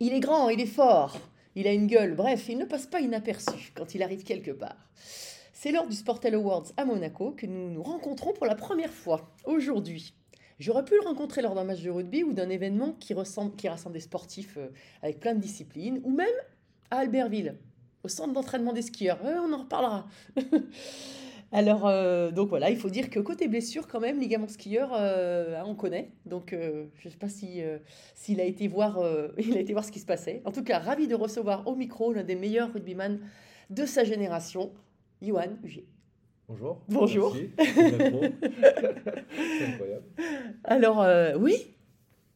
Il est grand, il est fort, il a une gueule, bref, il ne passe pas inaperçu quand il arrive quelque part. C'est lors du Sportel Awards à Monaco que nous nous rencontrons pour la première fois, aujourd'hui. J'aurais pu le rencontrer lors d'un match de rugby ou d'un événement qui, rassemble des sportifs euh, avec plein de disciplines, ou même à Albertville, au centre d'entraînement des skieurs. Euh, on en reparlera. Alors, euh, donc voilà, il faut dire que côté blessure, quand même, ligament skieur, euh, hein, on connaît. Donc, euh, je ne sais pas si, s'il a, été voir, il a été voir ce qui se passait. En tout cas, ravi de recevoir au micro l'un des meilleurs rugbyman de sa génération, Johan Hugier. Bonjour. Bonjour. Merci. Incroyable. Alors, oui,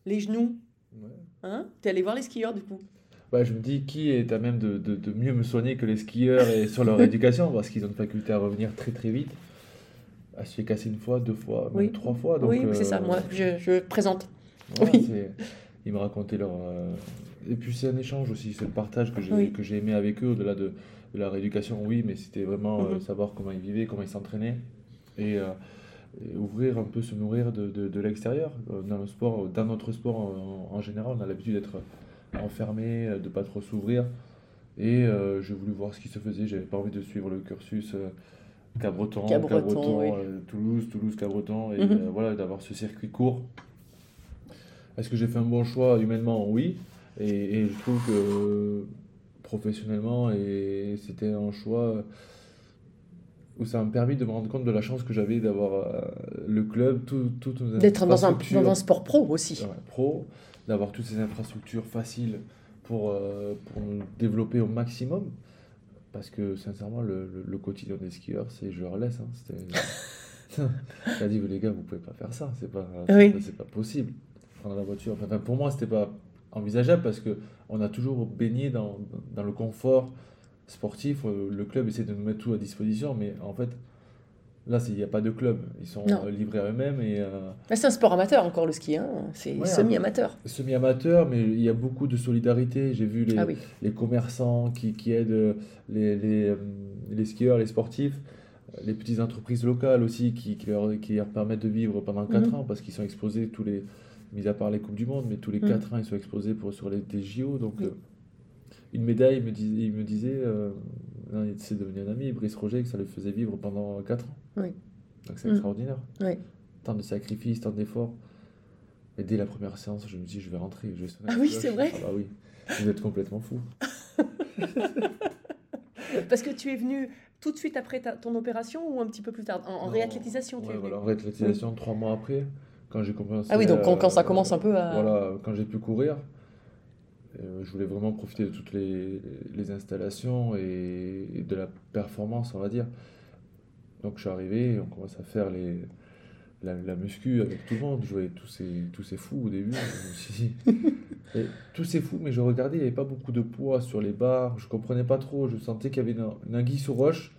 les genoux. Ouais. Hein T'es allé voir les skieurs, du coup? Bah, je me dis qui est à même de, de- de mieux me soigner que les skieurs et sur leur éducation? Parce qu'ils ont une faculté à revenir très très vite. Elle se fait casser une fois, deux fois, même Oui. trois fois. Donc, Oui, c'est euh, ça, moi, je, je présente. voilà, Oui. Ils me racontaient leur. euh, Et puis c'est un échange aussi, c'est le partage que j'ai Oui. que j'ai aimé avec eux au-delà de, de la rééducation, oui, mais c'était vraiment euh, Mhm. savoir comment ils vivaient, comment ils s'entraînaient et, euh, et ouvrir un peu, se nourrir de, de, de l'extérieur. Euh, Dans le sport, dans notre sport en, en général, on a l'habitude d'être enfermé, euh, de pas trop s'ouvrir. Et euh, j'ai voulu voir ce qui se faisait. J'avais pas envie de suivre le cursus euh, Cabreton, Cabreton, Cabreton, oui. euh, Toulouse, Toulouse, Cabreton, et Mhm. voilà, d'avoir ce circuit court. Est-ce que j'ai fait un bon choix? Humainement Oui. Et, et je trouve que professionnellement, et c'était un choix où ça m'a permis de me rendre compte de la chance que j'avais d'avoir le club, tout, nos D'être dans un, dans un sport pro aussi. ouais, pro, d'avoir toutes ces infrastructures faciles pour, euh, pour nous développer au maximum. Parce que sincèrement, le, le- le quotidien des skieurs, c'est je leur laisse. Hein, J'ai dit, les gars, vous pouvez pas faire ça, c'est pas, Oui. pas possible. Prendre la voiture. Enfin, pour moi, c'était pas envisageable parce que on a toujours baigné dans, dans le confort sportif. Euh, Le club essaie de nous mettre tout à disposition, mais en fait, là, il n'y a pas de club. Ils sont Non. euh, livrés à eux-mêmes et. euh, c'est un sport amateur encore, le ski. Hein c'est Ouais, semi-amateur. semi-amateur, mais il y a beaucoup de solidarité. J'ai vu les, Ah oui. les commerçants qui, qui aident euh, les, les, les skieurs, les sportifs, les petites entreprises locales aussi qui, qui, leur, qui leur permettent de vivre pendant 4 Mhm. ans parce qu'ils sont exposés tous les, mis à part les Coupes du Monde, mais tous les Mhm. 4 ans ils sont exposés pour, sur les des JO. Donc Oui. euh, une médaille, il me, dis- il me disait, euh, c'est devenu un ami, Brice Roger, que ça le faisait vivre pendant 4 ans. Oui. Donc c'est Mhm. extraordinaire. Oui. Tant de sacrifices, tant d'efforts. Et dès la première séance, je me dis, je vais rentrer. Je vais Ah oui, c'est vrai Ah oui, vous êtes complètement fou. Parce que tu es venu tout de suite après ta- ton opération ou un petit peu plus tard? En, en Non, réathlétisation, tu ouais, es venu? voilà, en réathlétisation, trois mois après, quand j'ai commencé. Ah oui, donc quand, quand ça commence un peu à... Voilà, quand j'ai pu courir, euh, je voulais vraiment profiter de toutes les, les installations et, et de la performance, on va dire. Donc je suis arrivé, on commence à faire les, la, la muscu avec tout le monde. Je voyais tous ces, tous ces fous au début. Me et tous ces fous, mais je regardais, il n'y avait pas beaucoup de poids sur les barres. Je comprenais pas trop. Je sentais qu'il y avait une, une anguille sous roche,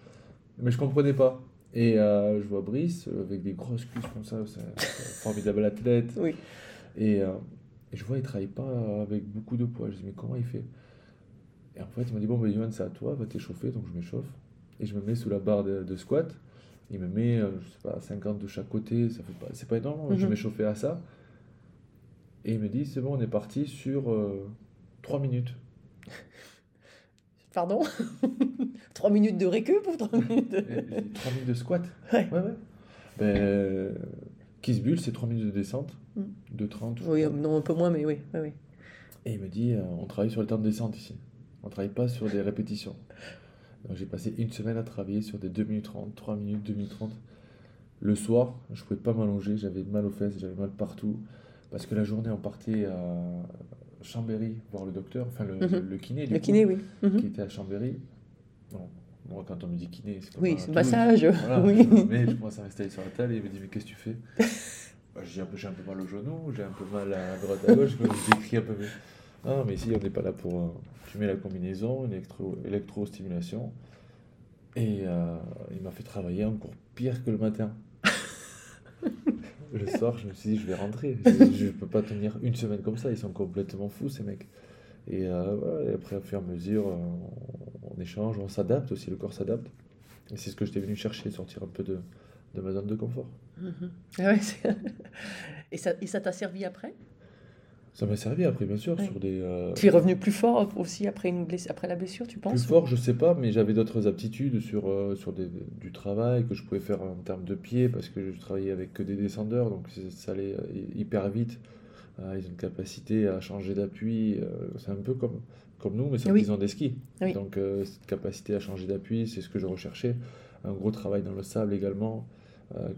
mais je comprenais pas. Et euh, je vois Brice euh, avec des grosses cuisses comme ça, c'est un formidable athlète. Oui. Et, euh, et je vois, il travaille pas avec beaucoup de poids. Je dis, mais comment il fait? Et en fait, il m'a dit, bon, ben, Yohan, c'est à toi, va t'échauffer. Donc je m'échauffe. Et je me mets sous la barre de, de squat. Il me met, euh, je sais pas, 50 de chaque côté. Ça fait pas, c'est pas énorme. hein. Je Mhm. m'échauffais à ça. Et il me dit, c'est bon, on est parti sur 3 minutes. Pardon? 3 minutes de récup ou 3 minutes de... Et j'ai dit, 3 minutes de squat? Ouais. Ouais, ouais. Ben, euh, Kiss Bull, c'est 3 minutes de descente. Mm. De 30. je Oui, non, un peu moins, mais oui. oui, oui. Et il me dit, euh, on travaille sur le temps de descente ici. On travaille pas sur des répétitions. J'ai passé une semaine à travailler sur des 2 minutes 30, 3 minutes, 2 minutes 30. Le soir, je pouvais pas m'allonger, j'avais mal aux fesses, j'avais mal partout. Parce que la journée, on partait à Chambéry voir le docteur, enfin le, Mhm. le kiné, du Le coup, kiné, oui. Mhm. qui était à Chambéry. Bon, moi, quand on me dit kiné, c'est comme Oui, c'est massage. Voilà, oui. Mais je commence à rester sur la table et il me dit Mais qu'est-ce que tu fais? Bah, J'ai un, peu- j'ai un peu mal au genou, j'ai un peu mal à droite à gauche, je décris un peu mieux. Ah, mais ici, on n'est pas là pour. euh, tu mets la combinaison, une électro, électrostimulation. Et euh, il m'a fait travailler encore pire que le matin. le soir, je me suis dit Je vais rentrer. Je ne peux pas tenir une semaine comme ça, ils sont complètement fous, ces mecs. Et, euh, voilà, et après, au fur et à mesure, euh, on, on échange, on s'adapte aussi, le corps s'adapte. Et c'est ce que j'étais venu chercher, sortir un peu de, de ma zone de confort. Mhm. Ah ouais, c'est- et ça et ça t'a servi après? Ça m'a servi après, bien sûr, Ouais. sur des. euh, Tu es revenu plus fort aussi après, une bless- après la blessure, tu plus penses fort, je sais pas, mais j'avais d'autres aptitudes sur, euh, sur des- du travail que je pouvais faire en termes de pied parce que je travaillais avec que des descendeurs, donc ça allait euh, hyper vite. Euh, ils ont une capacité à changer d'appui, euh, c'est un peu comme, comme nous, mais sauf Oui. qu'ils ont des skis. Oui. Donc euh, cette capacité à changer d'appui, c'est ce que je recherchais. Un gros travail dans le sable également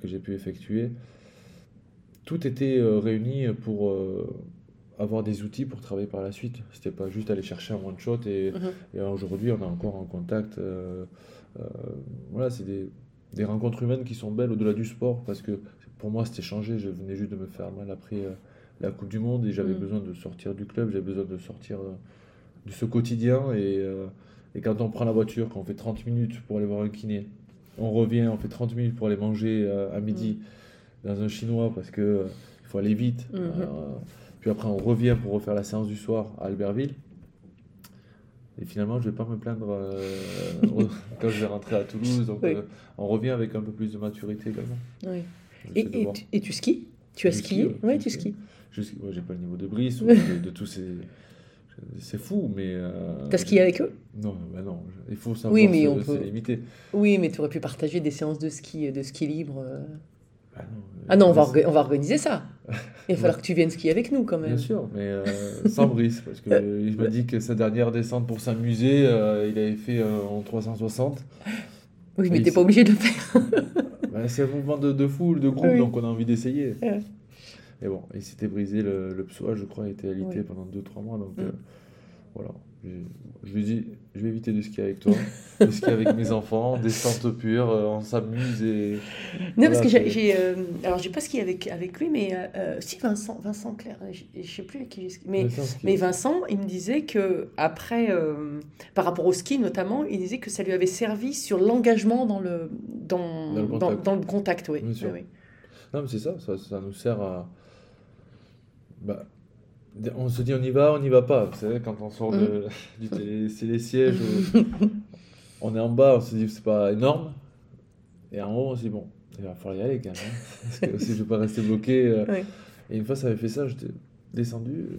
que j'ai pu effectuer. Tout était réuni pour avoir des outils pour travailler par la suite. C'était pas juste aller chercher un one shot et, Mhm. et aujourd'hui on est encore en contact. euh, euh, voilà, c'est des, des rencontres humaines qui sont belles au-delà du sport parce que pour moi c'était changé. Je venais juste de me faire mal après euh, la Coupe du Monde et j'avais Mhm. besoin de sortir du club, j'avais besoin de sortir de ce quotidien et, et quand on prend la voiture, quand on fait 30 minutes pour aller voir un kiné, on revient, on fait 30 minutes pour aller manger à midi dans un chinois parce que il faut aller vite. Mhm. Euh, puis après on revient pour refaire la séance du soir à Albertville. Et finalement, je vais pas me plaindre euh, quand je vais rentrer à Toulouse. Donc, Oui. euh, on revient avec un peu plus de maturité également. Oui. Et, tu, et tu skis? Tu as Je skié ouais, Oui, tu skis. Je j'ai pas le niveau de Brice ou de, de tous ces. C'est fou, mais. euh, T'as skié avec eux? Non, bah non. Il faut savoir Oui, mais on peut-. Oui, mais tu aurais pu partager des séances de ski, de ski libre. Bah non, Ah non, on va, on va organiser ça. Il va falloir que tu viennes skier avec nous quand même. Bien sûr, mais euh, sans Brice, parce que Euh, il m'a dit que sa dernière descente pour s'amuser, euh, il avait fait euh, en 360. Oui, mais t'es pas obligé de le faire. Bah, c'est un mouvement de, de foule, de groupe, Oui. donc on a envie d'essayer. Ouais. Et bon, il s'était brisé le, le psoas, je crois, il était alité pendant 2-3 mois, donc Mm. voilà. Je, je lui dit, je vais éviter de skier avec toi, de skier avec mes enfants, descente pure, euh, on s'amuse et... Non, Voilà, parce que j'ai, euh, alors j'ai pas skié avec, avec lui, mais euh, euh, si Vincent, Vincent Claire, je, je sais plus avec qui j'ai skié, mais, mais Vincent, il me disait que après, euh, par rapport au ski notamment, il disait que ça lui avait servi sur l'engagement dans le dans, Dans le contact. dans le contact, oui. Non, mais c'est ça, ça, ça nous sert à. Bah, on se dit on y va, on n'y va pas. Vous savez, quand on sort Mm. de, du télé, c'est les sièges, on est en bas, on se dit c'est pas énorme. Et en haut, on se dit bon, il va falloir y aller quand même. hein. Parce que si je ne veux pas rester bloqué. euh, Ouais. Et une fois, ça avait fait ça, j'étais descendu euh,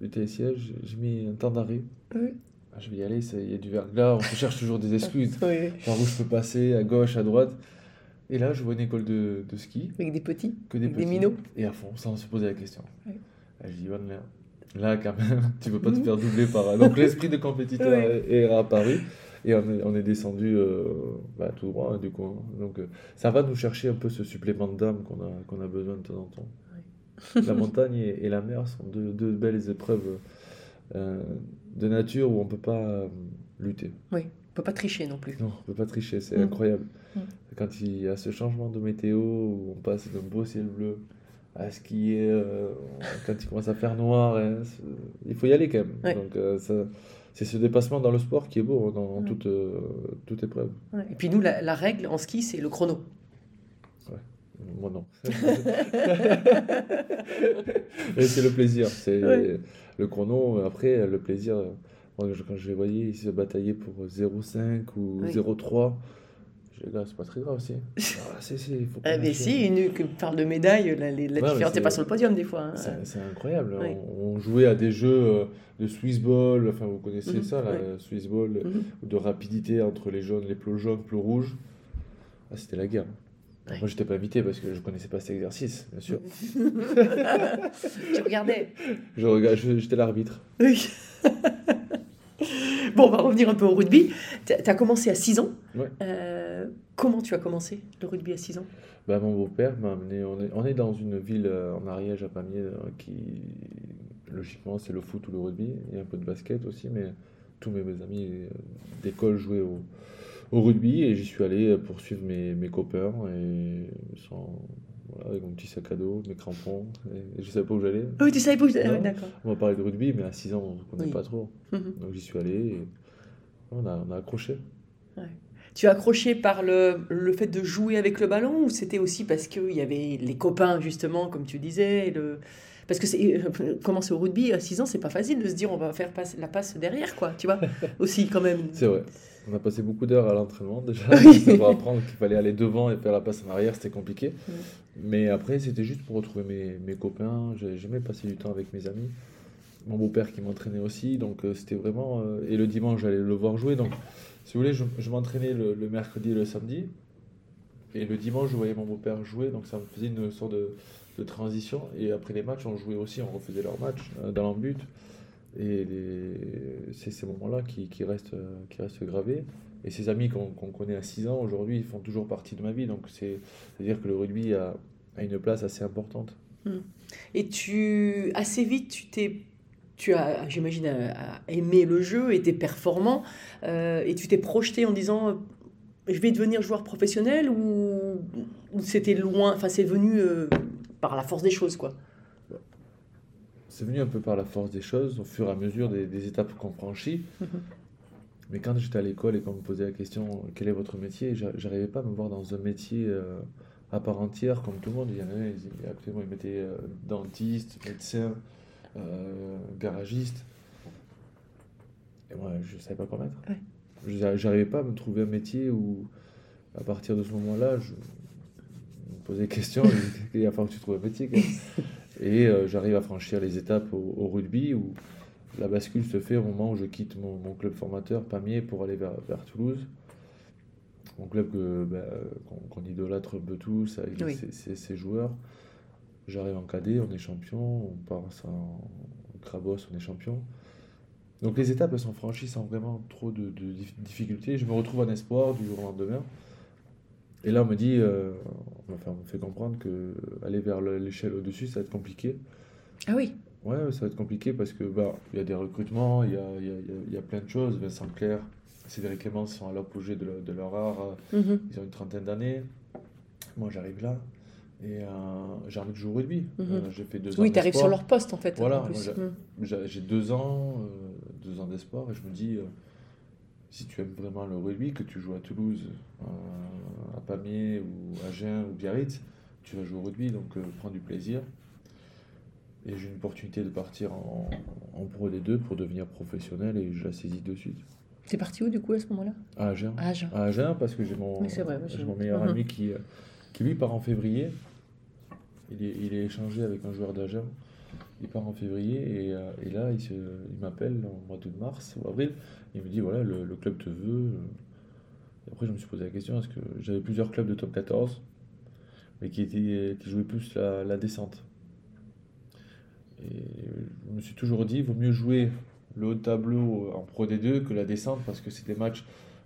du télésiège, j'ai mis un temps d'arrêt. Ah, Je vais y aller, il y a du verglas, on se cherche toujours des excuses. Par où je peux passer, à gauche, à droite. Et là, je vois une école de, de ski Avec des petits. que des Avec des petits, minots. et à fond, sans se poser la question. Dis, bonne merde. Là, quand même, tu peux pas te faire doubler par. Donc, l'esprit de compétiteur Ouais. est, est apparu. Et on est, on est descendu euh, bah, tout droit, hein, du coup. hein. Donc, euh, ça va nous chercher un peu ce supplément d'âme qu'on a, qu'on a besoin de temps en temps. La montagne et, et la mer sont deux, deux belles épreuves euh, de nature où on peut pas lutter. Oui. On peut pas tricher non plus. Non, on peut pas tricher, c'est Mm. incroyable. Mm. Quand il y a ce changement de météo où on passe d'un beau ciel bleu à skier, euh, quand il commence à faire noir, hein, il faut y aller quand même. Ouais. Donc euh, ça- c'est ce dépassement dans le sport qui est beau, hein, dans, Ouais. toute, euh, toute épreuve. Ouais. Et puis nous, la, la règle en ski, c'est le chrono. Moi non. C'est le plaisir, c'est Ouais. le chrono. Après, le plaisir, moi, quand je les voyais, ils se bataillaient pour 0,5 ou Oui. 0,3. Je gars, c'est pas très grave aussi. Ah, faut Ah, mais si, une que parle de médailles, la, la Ouais, différence n'est pas sur le podium des fois. hein. C'est, incroyable. On, on jouait à des jeux euh, de Swiss ball, enfin vous connaissez Mhm, ça, ouais. Swiss ball, ou de rapidité entre les jaunes, les plots jaunes, plots rouges. Ah, c'était la guerre. Ouais. Moi, j'étais pas invité parce que je connaissais pas cet exercice, bien sûr. tu regardais Je regarde, je- j'étais l'arbitre. Oui. bon, on va revenir un peu au rugby. Tu as commencé à 6 ans. Ouais. Euh, comment tu as commencé le rugby à 6 ans? Bah, mon beau-père m'a amené. On est, on est dans une ville euh, en Ariège, à Pamiers, euh, qui, logiquement, c'est le foot ou le rugby. Il y a un peu de basket aussi, mais tous mes, mes amis euh, d'école jouaient au, au rugby et j'y suis allé pour suivre mes, mes copains et sans, voilà, avec mon petit sac à dos, mes crampons. Et, je savais pas où j'allais. Oui, tu savais pas où. Non. Ah ouais, D'accord. On va parler de rugby, mais à 6 ans, on ne connaît Oui. pas trop. Mhm. Donc j'y suis allé et on a, on a accroché. Tu as accroché par le, le fait de jouer avec le ballon ou c'était aussi parce qu'il y avait les copains, justement, comme tu disais le... Parce que c'est, euh, commencer au rugby à 6 ans, c'est pas facile de se dire on va faire passe, la passe derrière, quoi, tu vois Aussi, quand même. C'est vrai. On a passé beaucoup d'heures à l'entraînement déjà pour apprendre qu'il fallait aller devant et faire la passe en arrière, c'était compliqué. Mm. Mais après, c'était juste pour retrouver mes, mes copains. J'ai- J'aimais passer du temps avec mes amis. Mon beau-père qui m'entraînait aussi, donc euh, c'était vraiment. euh, et le dimanche, j'allais le voir jouer. Donc, si vous voulez, je, je m'entraînais le, le mercredi et le samedi. Et le dimanche, je voyais mon beau-père jouer, donc ça me faisait une sorte de, de transition. Et après les matchs, on jouait aussi, on refaisait leurs matchs euh, dans l'embut. Et c'est ces moments-là qui, qui, restent, euh, qui restent gravés. Et ces amis qu'on qu'on connaît à 6 ans, aujourd'hui, ils font toujours partie de ma vie. Donc c'est- c'est-à-dire que le rugby a, a une place assez importante. Et tu, assez vite, tu t'es, tu as, j'imagine, euh, aimé le jeu, été performant, euh, et tu t'es projeté en disant, euh, je vais devenir joueur professionnel ou, ou c'était loin, enfin c'est venu euh, par la force des choses, quoi? C'est venu un peu par la force des choses, au fur et à mesure des, des étapes qu'on franchit. Mhm. Mais quand j'étais à l'école et qu'on me posait la question quel est votre métier, j'a- j'arrivais pas à me voir dans un métier euh, à part entière comme tout le monde. Il y en a, ils, mettaient euh, dentiste, médecin, garagiste. Et moi, je savais pas quoi mettre. Ouais. J'arrivais pas à me trouver un métier où, à partir de ce moment-là, je me posais des questions. il va falloir que tu trouves un métier. quand même. Et euh, j'arrive à franchir les étapes au, au rugby où la bascule se fait au moment où je quitte mon, mon club formateur, Pamiers, pour aller vers, vers Toulouse. Mon club bah, qu'on, idolâtre un peu tous avec Oui. ses, ses- ses joueurs. J'arrive en cadet, on est champion, on passe en Crabos, on est champion. Donc les étapes elles sont franchies sans vraiment trop de, de dif- difficultés. Je me retrouve en espoir du jour au lendemain. Et là on me dit, euh, enfin, on me fait comprendre que aller vers le- l'échelle au-dessus ça va être compliqué. Ah oui. Ouais, ça va être compliqué parce que bah, il y a des recrutements, il y a, il y a- il y a- il y a plein de choses. Vincent Clerc, Cédric Clément sont à l'apogée de, leur- de leur art. Mhm. Ils ont une trentaine d'années. Moi, j'arrive là et euh, j'ai envie de jouer au rugby. J'ai fait deux ans Oui, tu arrives sur leur poste en fait. Voilà, j'ai- Mhm. J'ai deux ans, euh, deux ans d'espoir et je me dis, euh, si tu aimes vraiment le rugby, que tu joues à Toulouse, euh, à Pamiers ou à Agen ou Biarritz, tu vas jouer au rugby, donc prends du plaisir. Et j'ai une opportunité de partir en, en Pro D2 pour devenir professionnel et je la saisis de suite. T'es parti où du coup à ce moment-là? À Agen. À Agen. Parce que j'ai mon, vrai, meilleur Mhm. ami qui, qui lui part en février. Il est, il est échangé avec un joueur d'Agen. Il part en février et, euh, et là, il, se- il m'appelle en mois de mars ou avril. Il me dit voilà, le, le club te veut. Et après, je me suis posé la question est-ce que j'avais plusieurs clubs de top 14, mais qui, étaient, qui jouaient plus la, la descente? Et je me suis toujours dit il vaut mieux jouer le haut de tableau en Pro D2 que la descente parce que c'est des matchs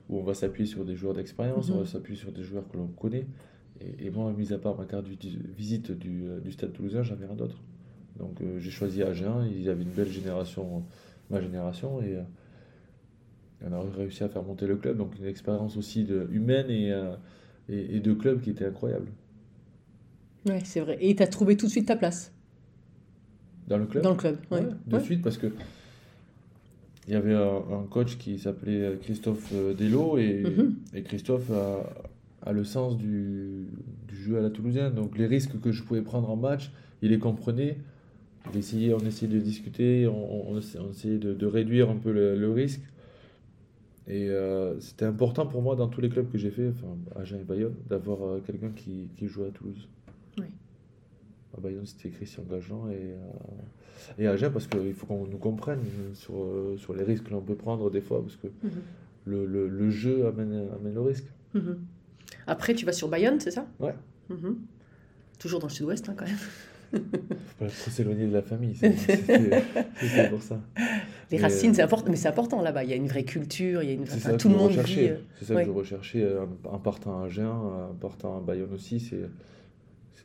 où on va s'appuyer sur des joueurs d'expérience, Mhm. on va s'appuyer sur des joueurs que l'on connaît. Et, et moi, mis à part ma carte de visite du, euh, du stade toulousain, j'avais rien d'autre. Donc euh, j'ai choisi Agen, ils avaient une belle génération, ma génération, et euh, on a réussi à faire monter le club. Donc une expérience aussi de, humaine et, euh, et, et de club qui était incroyable. Ouais, c'est vrai. Et t'as trouvé tout de suite ta place Dans le club? Dans le club. Ouais. Ouais, de Ouais. suite parce que il y avait un, un coach qui s'appelait Christophe Dello et, Mhm. et Christophe a, a le sens du, du jeu à la toulousaine. Donc les risques que je pouvais prendre en match, il les comprenait. Il essayait, on essayait de discuter, on, on, essa- on essayait de, de réduire un peu le, le risque. Et euh, c'était important pour moi dans tous les clubs que j'ai fait, enfin Agen et Bayonne, d'avoir euh, quelqu'un qui, qui jouait à Toulouse. Oui. À Bayonne, c'était Christian Gageant et, euh, et Agen parce qu'il faut qu'on nous comprenne sur, euh, sur les risques que l'on peut prendre des fois parce que Mhm. le, le, le jeu amène, amène le risque. Mhm. Après, tu vas sur Bayonne, c'est ça Ouais. Mhm. Toujours dans le sud-ouest, hein, quand même. Faut pas trop s'éloigner de la famille. c'est- pour ça. Les Mais, racines, euh, c'est important, mais c'est important là-bas. Il y a une vraie culture, il y a une enfin, tout le monde vit. euh, C'est ça ouais. que je recherchais euh, en, en partant à Agen, en partant à Bayonne aussi, c'est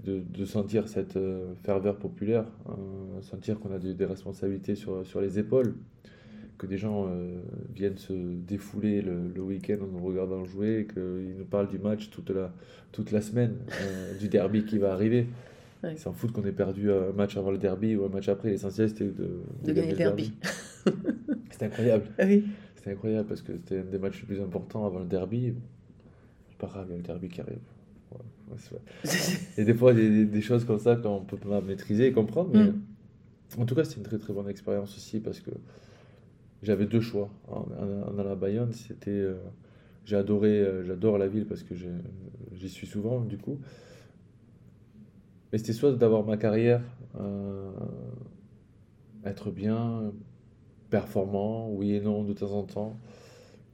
de, de sentir cette ferveur populaire, sentir qu'on a des, des responsabilités sur, sur les épaules, que des gens euh, viennent se défouler le, le week-end en nous regardant jouer, et qu'ils nous parlent du match toute la, toute la semaine, euh, du derby qui va arriver. Ouais. Ils s'en foutent qu'on ait perdu un match avant le derby ou un match après. L'essentiel, c'était de, De gagner le derby. C'était incroyable. Oui. C'était incroyable parce que c'était un des matchs les plus importants avant le derby. C'est pas grave, il y a le derby qui arrive. Ouais, ouais. Et des fois, des, des- des choses comme ça qu'on peut pas maîtriser et comprendre. Mais Mm. en tout cas, c'était une très très bonne expérience aussi parce que j'avais deux choix. En, en- en allant à Bayonne, c'était. euh, j'ai adoré, euh, j'adore la ville parce que j'y suis souvent du coup. Mais c'était soit d'avoir ma carrière, euh, être bien, performant, oui et non de temps en temps,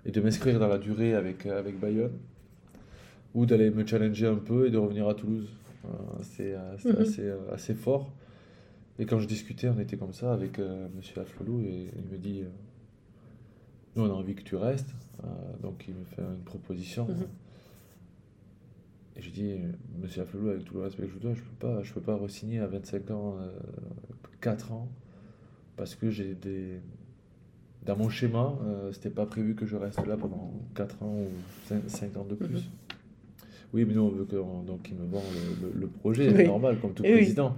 et de m'inscrire dans la durée avec, avec Bayonne, ou d'aller me challenger un peu et de revenir à Toulouse. C'est Mhm. assez, assez fort. Et quand je discutais, on était comme ça avec euh, Monsieur Aflelou et il me dit euh, Nous, on a envie que tu restes. Euh, donc, il me fait une proposition. Mhm. Et je dis Monsieur Aflelou, avec tout le respect que je vous dois, je peux pas, je peux pas re-signer à 25 ans, euh, 4 ans, parce que j'ai des. Dans mon schéma, euh, c'était pas prévu que je reste là pendant 4 ans ou 5, ans de plus. Mhm. Oui, mais nous, on veut que, donc, il me vend le, le- le projet, Oui. c'est normal, comme tout Eh oui. président.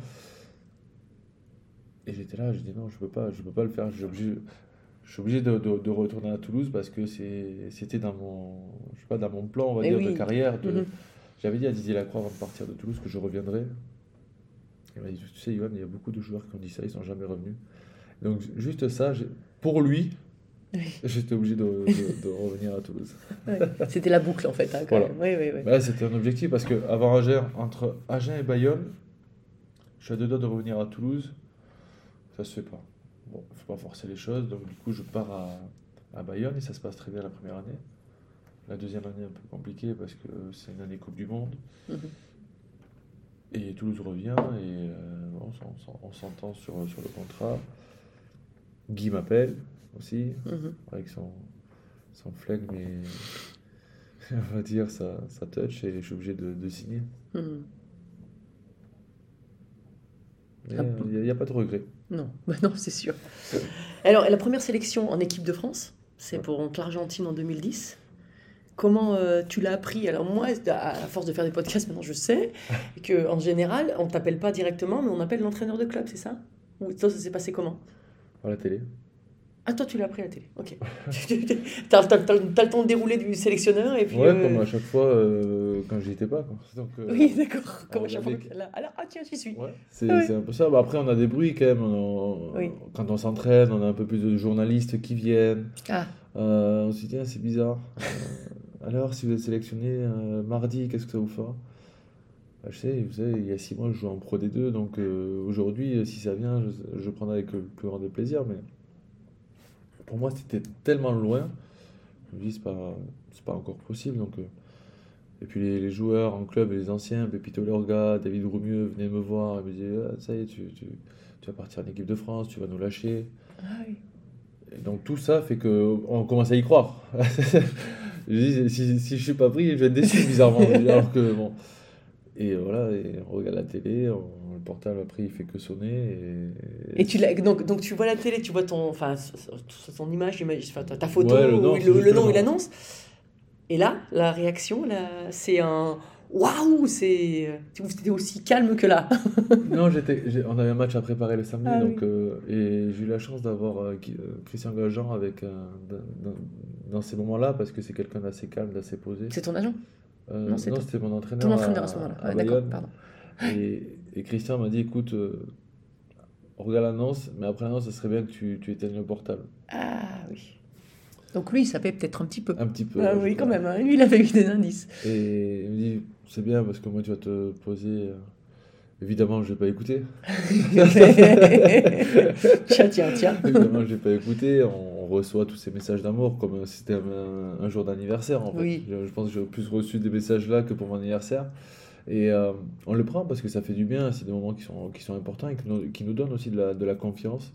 Et j'étais là, j'ai dit non, je peux pas, je peux pas le faire. Je suis obligé, je suis obligé de, de- de retourner à Toulouse parce que c'était dans mon, je sais pas, dans mon plan, on va dire, oui. de carrière. de- Mhm. J'avais dit à Didier Lacroix avant de partir de Toulouse que je reviendrais. Tu sais, Yoann, il y a beaucoup de joueurs qui ont dit ça, ils sont jamais revenus. Donc juste ça, pour lui, Oui. j'étais obligé de, revenir à Toulouse. Ouais. C'était la boucle en fait. hein, Voilà. Oui. Bah c'était un objectif parce que avant Agen, entre Agen et Bayonne, je suis à deux doigts de revenir à Toulouse. Ça se fait pas. Bon, faut pas forcer les choses. Donc, du coup, je pars à, à Bayonne et ça se passe très bien la première année. La deuxième année, un peu compliquée parce que c'est une année Coupe du Monde. Mhm. Et Toulouse revient et euh, on s'en- on s'en- on s'entend sur, sur le contrat. Guy m'appelle aussi Mhm. avec son, son et on va dire sa, sa touch et je suis obligé de, de signer. Mhm. Mais Ah. il n'y a, pas de regret. Non, bah non, c'est sûr. Alors, la première sélection en équipe de France, c'est pour contre l'Argentine en 2010. Comment euh, tu l'as appris? Alors moi, à à force de faire des podcasts, maintenant je sais que en général, on t'appelle pas directement, mais on appelle l'entraîneur de club, c'est ça? Ou toi, ça s'est passé comment? À la télé. Ah, toi, tu l'as appris à la télé. Ok. t'as, t'as- t'as- t'as le temps de dérouler du sélectionneur et puis. Ouais, euh, comme à chaque fois euh, quand j'y étais pas. Quoi. Donc, euh, Oui, d'accord. Comment on chaque fois avait- que- là, Alors, ah tiens, j'y suis. ouais, c'est Oui. c'est un peu ça. Bah, après, on a des bruits quand même. On- on- Oui. Quand on s'entraîne, on a un peu plus de journalistes qui viennent. Ah, Euh, on se dit, tiens, c'est bizarre. Alors, si vous êtes sélectionné euh, mardi, qu'est-ce que ça vous fera? Bah, Je sais, vous savez, il y a six mois, je joue en Pro D2, donc euh, aujourd'hui, si ça vient, je, je prendrai avec le plus grand des plaisirs. Mais pour moi, c'était tellement loin. Je me dis, c'est pas, c'est pas encore possible. Donc, euh, et puis les, les joueurs en club, les anciens, Pepito Lorga, David Roumieux venaient me voir et me disaient, Ah, ça y est, tu, tu, tu vas partir en équipe de France, tu vas nous lâcher. ah oui. Et donc tout ça fait que on commence à y croire. je dis, si, si je suis pas pris, je vais être déçu bizarrement. Alors que bon. Et voilà, et on regarde la télé, on- le portable après il fait que sonner. Et, Et tu donc, donc tu vois la télé, tu vois ton, enfin, image, enfin, ta, photo, Ouais, le nom, ou le, nom nom. et l'annonce. Et là, la réaction, là, c'est un waouh, c'est. Tu étais aussi calme que là. Non, j'étais, on avait un match à préparer le samedi, Ah donc, euh, et j'ai eu la chance d'avoir euh, euh, Christian Gajan avec, euh, dans ces moments-là, parce que c'est quelqu'un d'assez calme, d'assez posé. C'est ton agent, Euh, Non, c'était mon entraîneur. ton entraîneur à, à- ce moment-là. Ouais, d'accord, pardon. Et, et Christian m'a dit écoute, euh, regarde l'annonce, mais après l'annonce, ce serait bien que tu, tu éteignes le portable. Ah oui. Donc lui, il savait peut-être un petit peu. Un petit peu. Ah oui, crois. quand même. hein. Lui, il avait eu des indices. Et il me dit c'est bien parce que moi, tu vas te poser. euh, Évidemment, je vais pas écouter. tiens, tiens, tiens. Évidemment, je vais pas écouter. On, on reçoit tous ces messages d'amour comme si c'était un, un jour d'anniversaire. En fait. Oui. Je, je pense que j'ai plus reçu des messages là que pour mon anniversaire. Et euh, on le prend parce que ça fait du bien, c'est des moments qui sont, qui sont importants et qui nous, qui nous donnent aussi de la, de la confiance.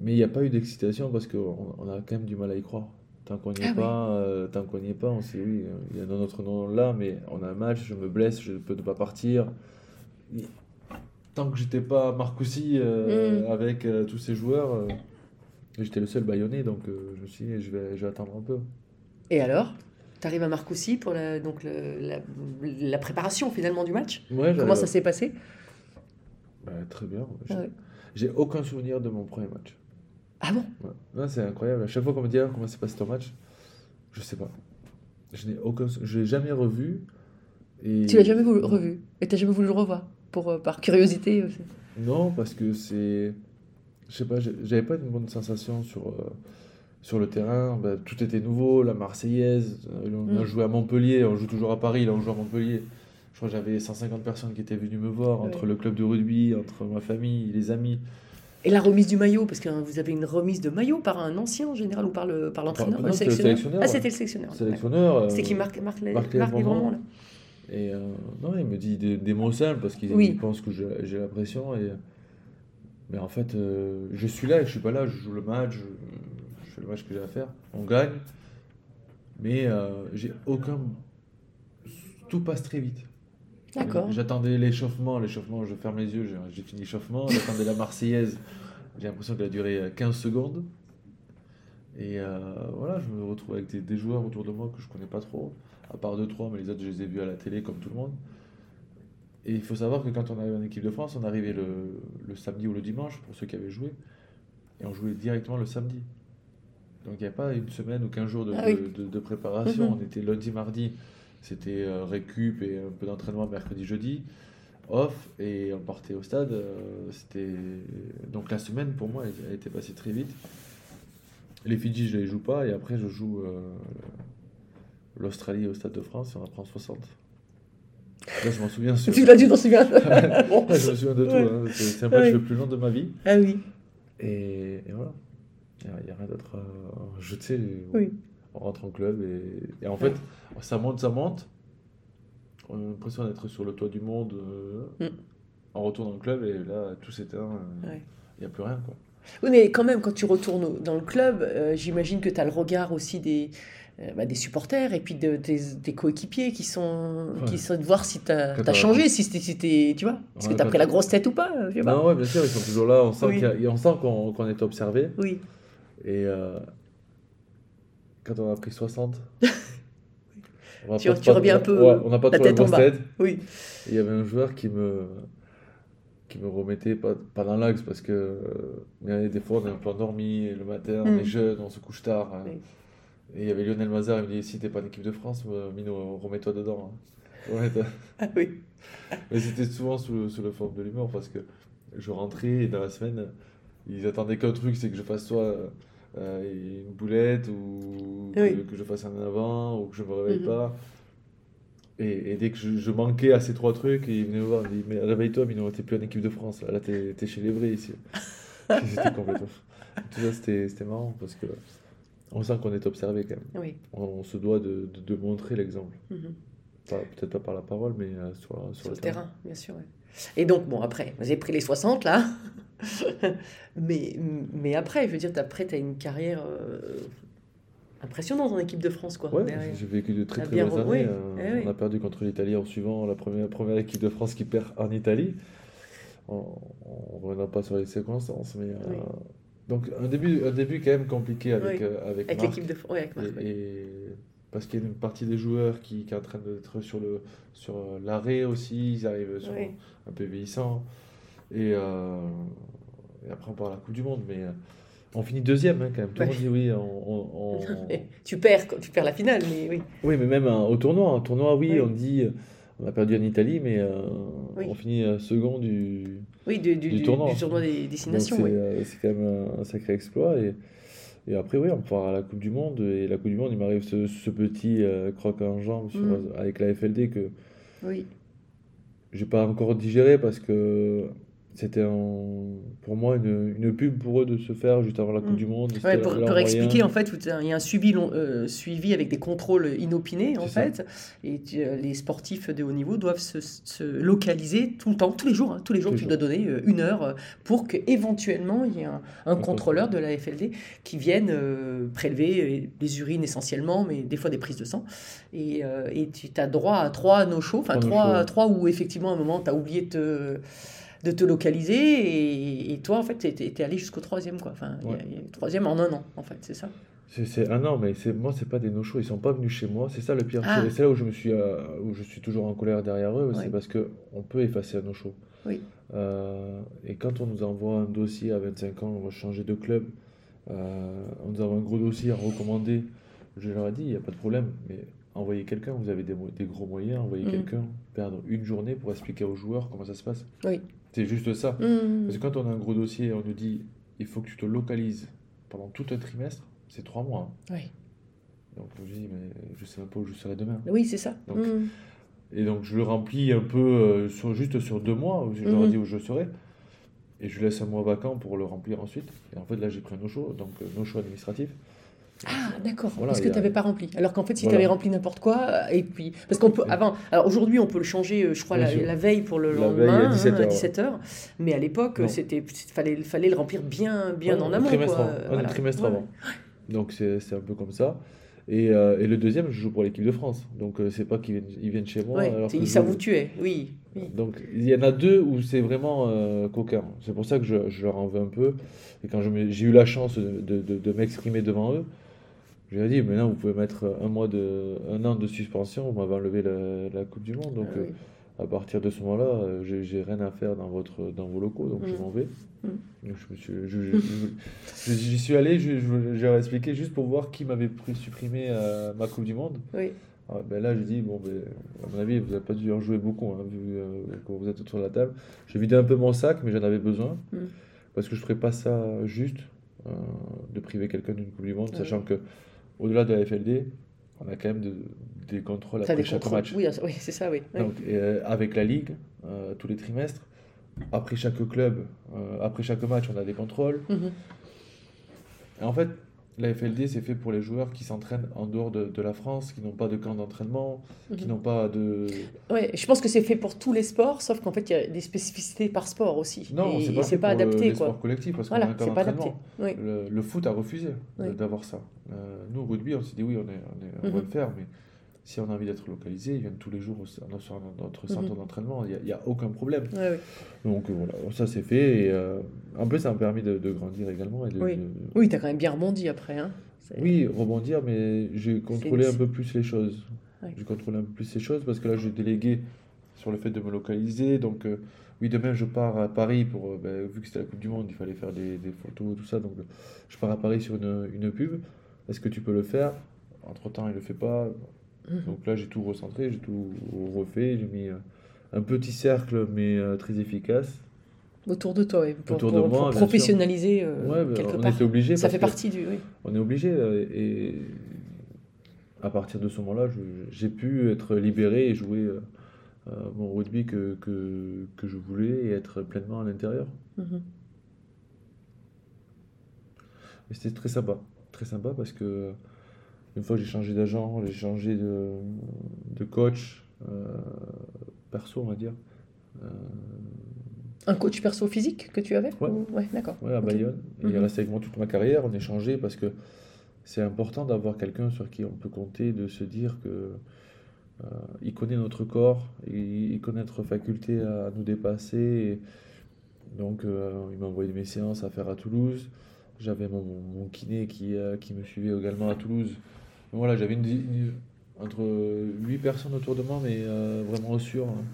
Mais il n'y a pas eu d'excitation parce qu'on on a quand même du mal à y croire. Tant qu'on n'y est, Ah oui. pas, euh, tant qu'on n'y est pas, on sait oui, euh, il y a notre nom là, mais on a un match, je me blesse, je peux ne pas partir. Tant que j'étais pas Marcoussi euh, Mm. avec tous ces joueurs, j'étais le seul baïonné, donc euh, je me suis dit, je vais, je vais attendre un peu. Et alors? Tu arrives à Marcoussis pour la, donc le- la, la préparation finalement du match? Ouais, Comment ça s'est passé? Bah, Très bien. J'ai Ah ouais. j'ai aucun souvenir de mon premier match. Ah bon? Ouais. C'est incroyable. À chaque fois qu'on me dit ah, comment s'est passé ton match, je sais pas. Je n'ai aucun, je l'ai jamais revu. Et... Tu l'as jamais voulu- revu? Et t'as jamais voulu le revoir? Pour, euh, Par curiosité aussi Non, parce que c'est, je sais pas, j'avais pas une bonne sensation sur euh, sur le terrain. Bah, tout était nouveau, la Marseillaise. euh, On a Mm. joué à Montpellier, on joue toujours à Paris, là on joue à Montpellier. Je crois que j'avais 150 personnes qui étaient venues me voir, entre Ouais. le club de rugby, entre ma famille, les amis. Et la remise du maillot, parce que hein, vous avez une remise de maillot par un ancien en général ou par le par l'entraîneur, non, le c'était le sélectionneur. sélectionneur, Ah, ouais. c'était le sélectionneur. ouais. Sélectionneur. euh, qui marque Marc, Marc Marc Livremont. Livremont, là Et euh, non, il me dit des, des mots simples parce qu'il Oui. pense que j'ai j'ai la pression. Et... Mais en fait, euh, je suis là et je suis pas là. Je joue le match, je, je fais le match que j'ai à faire. On gagne. Mais euh, j'ai aucun. Tout passe très vite. D'accord. J'attendais l'échauffement. L'échauffement, je ferme les yeux, j'ai- fini l'échauffement. J'attendais la Marseillaise. J'ai l'impression qu'elle a duré euh, 15 secondes. Et euh, voilà, je me retrouve avec des, des joueurs autour de moi que je connais pas trop, à part deux, trois, mais les autres, je les ai vus à la télé comme tout le monde. Et il faut savoir que quand on arrive en équipe de France, on arrivait le, le samedi ou le dimanche, pour ceux qui avaient joué, et on jouait directement le samedi. Donc il n'y a pas une semaine ou 15 jours de, Ah oui. de- de- de préparation. Mhm. On était lundi, mardi, c'était euh, récup et un peu d'entraînement mercredi, jeudi, off, et on partait au stade. euh, c'était Donc la semaine, pour moi, elle, elle était passée très vite. Les Fidji, je les joue pas, et après, je joue euh, l'Australie au Stade de France, et on en prend 60. Là, je m'en souviens. Sur... Tu l'as dit, t'en souviens Bon. Je me souviens de tout. Ouais. hein. C'est un match le plus long de ma vie. Ah oui. Et, et voilà. Il n'y a, rien d'autre à je sais, Oui. On rentre en club et, et en fait, ça monte, ça monte. On a l'impression d'être sur le toit du monde. euh, Mm. On retourne dans le club et là, tout s'éteint. euh, Il Ouais. n'y a plus rien. Quoi. Oui, mais quand même, quand tu retournes dans le club, euh, j'imagine que tu as le regard aussi des, euh, bah, des supporters et puis de, tes, tes coéquipiers qui sont, Ouais. qui sont de voir si tu as, changé, si si tu vois, est-ce que tu as pris la grosse tête ou pas, euh, je sais pas. Non, ouais, bien sûr, ils sont toujours là. On sent Oui. qu'on est observé. Oui, Et euh, quand on a pris 60, on va Tu- reviens un peu on n'a pas la trop la tête en grosse tête. oui. Il y avait un joueur qui me, qui me remettait pas, pas dans l'axe parce que euh, il y avait des fois on est un peu endormi le matin on Mm. est jeune, on se couche tard. hein. Oui. Et il y avait Lionel Mazar, il me dit si t'es pas en équipe de France, euh, Mino, remets-toi dedans. hein. Ah oui. Mais c'était souvent sous, sous le forme de l'humour parce que je rentrais et dans la semaine, ils attendaient qu'un truc, c'est que je fasse soit euh, une boulette ou que, Oui. que je fasse un avant ou que je me réveille Mhm. pas. Et, et dès que je, je manquais à ces trois trucs, ils venaient me voir, ils me disaient Mais réveille-toi, Mino, t'es plus en équipe de France, là, là t'es t'es chez les vrais ici. C'était complètement. Tout ça, c'était c'était marrant parce que on sent qu'on est observé quand même. Oui. On, on se doit de, de- de montrer l'exemple. Mhm. Pas- Peut-être pas par la parole, mais euh, sur, sur, Sur le terrain, bien sûr. ouais. Et donc, bon, après, avez pris les 60 là. mais, mais après, je veux dire, après, tu as une carrière euh, impressionnante en équipe de France, quoi. Ouais, j'ai vécu de très très bonnes années. euh, eh. On a perdu contre l'Italie en suivant la première, première équipe de France qui perd en Italie. On ne reviendra pas sur les circonstances, mais euh, donc un début, un début quand même compliqué avec, Oui. euh, avec, l'équipe de France. Ouais, avec Marc, Et, ouais. et- parce qu'il y a une partie des joueurs qui, qui est en train d'être sur le sur euh, l'arrêt aussi, ils arrivent sur Oui. un peu vieillissants. Et, et après on part à la Coupe du Monde, mais on finit deuxième hein, quand même. Tout le Ouais. monde dit oui. on- on- on- tu perds, quand- tu perds la finale, mais oui. oui, mais même euh, au tournoi. Au tournoi, oui, Oui. on dit euh, on a perdu en Italie, mais euh, Oui. on finit euh, second du. Oui, du, du, tournoi. du tournoi des destinations, c'est oui. euh, quand même un, un sacré exploit. Et, et après, oui, on part à la Coupe du Monde. Et la Coupe du Monde, il m'arrive ce, ce petit euh, croc en jambe sur- Mm. avec la FLD que Oui, j'ai pas encore digéré parce que c'était un- pour moi une, une pub pour eux de se faire juste avant la Coupe Mm. du Monde. Ouais, pour, expliquer, en fait, il y a un suivi, long- euh, suivi avec des contrôles inopinés, en ça. fait. Et euh, les sportifs de haut niveau doivent se, se localiser tout le temps, tous les jours. hein. tous les jours, Tous tu les dois donner euh, une heure pour qu'éventuellement, il y ait un, un contrôleur de la FLD qui vienne prélever des urines essentiellement, mais des fois des prises de sang. Et, et tu as droit à trois no-shows, enfin Trois trois où effectivement, à un moment, tu as oublié de te de te localiser et, et toi en fait t'es, t'es allé jusqu'au troisième quoi enfin y a- Ouais. y a le troisième en un an en fait c'est ça? C'est un an, mais c'est moi, c'est pas des no-shows. Ils sont pas venus chez moi. C'est ça le pire. Ah. C'est- là où je me suis, euh, où je suis toujours en colère derrière eux. Ouais. C'est parce que on peut effacer un no-show. Oui. Euh, et quand on nous envoie un dossier à 25 ans, on va changer de club. euh, on nous envoie un gros dossier à recommander. Je leur ai dit, il n'y a pas de problème, mais envoyez quelqu'un. Vous avez des, gros moyens. Envoyez Mhm. quelqu'un perdre une journée pour expliquer aux joueurs comment ça se passe. Oui. C'est juste ça. Mmh. Parce que quand on a un gros dossier, on nous dit il faut que tu te localises pendant tout un trimestre, c'est trois mois. hein. Oui. Donc je dis, mais je sais pas où je serai demain. oui c'est ça Donc, Mmh. Et donc je le remplis un peu euh, sur, juste sur deux mois, où je leur ai Mhm. dit où je serai. Et je laisse un mois vacant pour le remplir ensuite. Et en fait, là, j'ai pris un no-show, donc euh, no-show administratif. Ah d'accord Voilà, parce que tu a- n'avais pas rempli alors qu'en fait si tu avais rempli n'importe quoi et puis parce qu'on peut avant alors aujourd'hui on peut le changer euh, je crois la, veille pour le La veille lendemain à 17 hein, heures. 17h mais à l'époque c'était fallait fallait le remplir bien bien Ouais, en un amont trimestre quoi. avant, un trimestre avant. Donc c'est un peu comme ça. Et, euh, et le deuxième, je joue pour l'équipe de France. Donc euh, c'est pas qu'ils viennent, ils viennent chez moi. Ouais, alors c'est- que ils je- savent où tu es oui, oui. Donc il y en a deux où c'est vraiment euh, coquin. C'est pour ça que je, je leur en veux un peu. Et quand j'ai eu la chance de, de- de- de m'exprimer devant eux, je leur ai dit maintenant vous pouvez mettre un mois de un an de suspension, vous m'avez enlevé la, la Coupe du Monde. Donc Ah oui. euh, à partir de ce moment-là, euh, j'ai j'ai rien à faire dans, votre, dans vos locaux, donc je Mm. m'en vais. Mm. Donc je me suis, je- je- je- je- j'y suis allé, je, je, je leur ai expliqué juste pour voir qui m'avait pris- supprimé euh, ma Coupe du Monde. oui Ah, ben là, j'ai dit, bon, ben, à mon avis, vous n'avez pas dû en jouer beaucoup, hein, vu euh, comment vous êtes autour de la table. J'ai vidé un peu mon sac, mais j'en avais besoin. Mm. Parce que je ne ferais pas ça juste, de priver quelqu'un d'une Coupe du Monde, Ouais. sachant que au delà de la FLD, on a quand même de- des contrôles après des chaque contrôles. match. oui, oui c'est ça oui, oui. Donc, euh, avec la Ligue, euh, tous les trimestres, après chaque club, euh, après chaque match, on a des contrôles. Mhm. Et en fait, la FLD, c'est fait pour les joueurs qui s'entraînent en dehors de, de la France, qui n'ont pas de camp d'entraînement, qui Mhm. n'ont pas de... Ouais, je pense que c'est fait pour tous les sports, sauf qu'en fait, il y a des spécificités par sport aussi. Non, c'est pas, fait pas pour le- adapté, les quoi. sports collectifs, parce qu'on Voilà, a un camp. Oui. Le, le foot a refusé Oui. d'avoir ça. Euh, nous, au rugby, on s'est dit oui, on, est, on, est- on va Mhm. le faire, mais si on a envie d'être localisé, ils viennent tous les jours au- sur notre centre Mhm. d'entraînement, il n'y a, aucun problème. Donc euh, voilà, ça c'est fait. Et, euh, en plus, ça m'a permis de, de grandir également. Et de, Oui. de- Oui, t'as quand même bien rebondi après. Hein. Oui, rebondir, mais j'ai contrôlé un peu plus les choses. J'ai contrôlé un peu plus les choses parce que là, j'ai délégué sur le fait de me localiser. Donc, euh, oui, demain, je pars à Paris pour. euh, ben, vu que c'était la Coupe du Monde, il fallait faire des, des photos, tout ça. Donc, je pars à Paris sur une, une pub. Est-ce que tu peux le faire? Entre-temps, il le fait pas. Mhm. Donc là, j'ai tout recentré, j'ai tout refait. J'ai mis euh, un petit cercle, mais euh, très efficace. Autour de toi, oui, pour, Autour de moi, pour professionnaliser euh, Ouais, ben, quelque on part. était obligé. Ça fait partie du. Oui. on est obligé et à partir de ce moment-là, j'ai pu être libéré et jouer euh, mon rugby que, que, que je voulais et être pleinement à l'intérieur. Et c'était très sympa, très sympa parce que une fois j'ai changé d'agent, j'ai changé de, de coach euh, perso, on va dire. Euh, Un coach perso physique que tu avais Ouais. ou- Ouais, d'accord. Ouais, à. Bayonne. Et Il est Mhm. resté avec moi toute ma carrière. On échangeait parce que c'est important d'avoir quelqu'un sur qui on peut compter, de se dire que euh, il connaît notre corps, il, il connaît notre faculté à nous dépasser. Et donc, il m'a envoyé mes séances à faire à Toulouse. J'avais mon, mon kiné qui, euh, qui me suivait également à Toulouse. Voilà, j'avais une, entre 8 personnes autour de moi, mais euh, vraiment sûres. hein.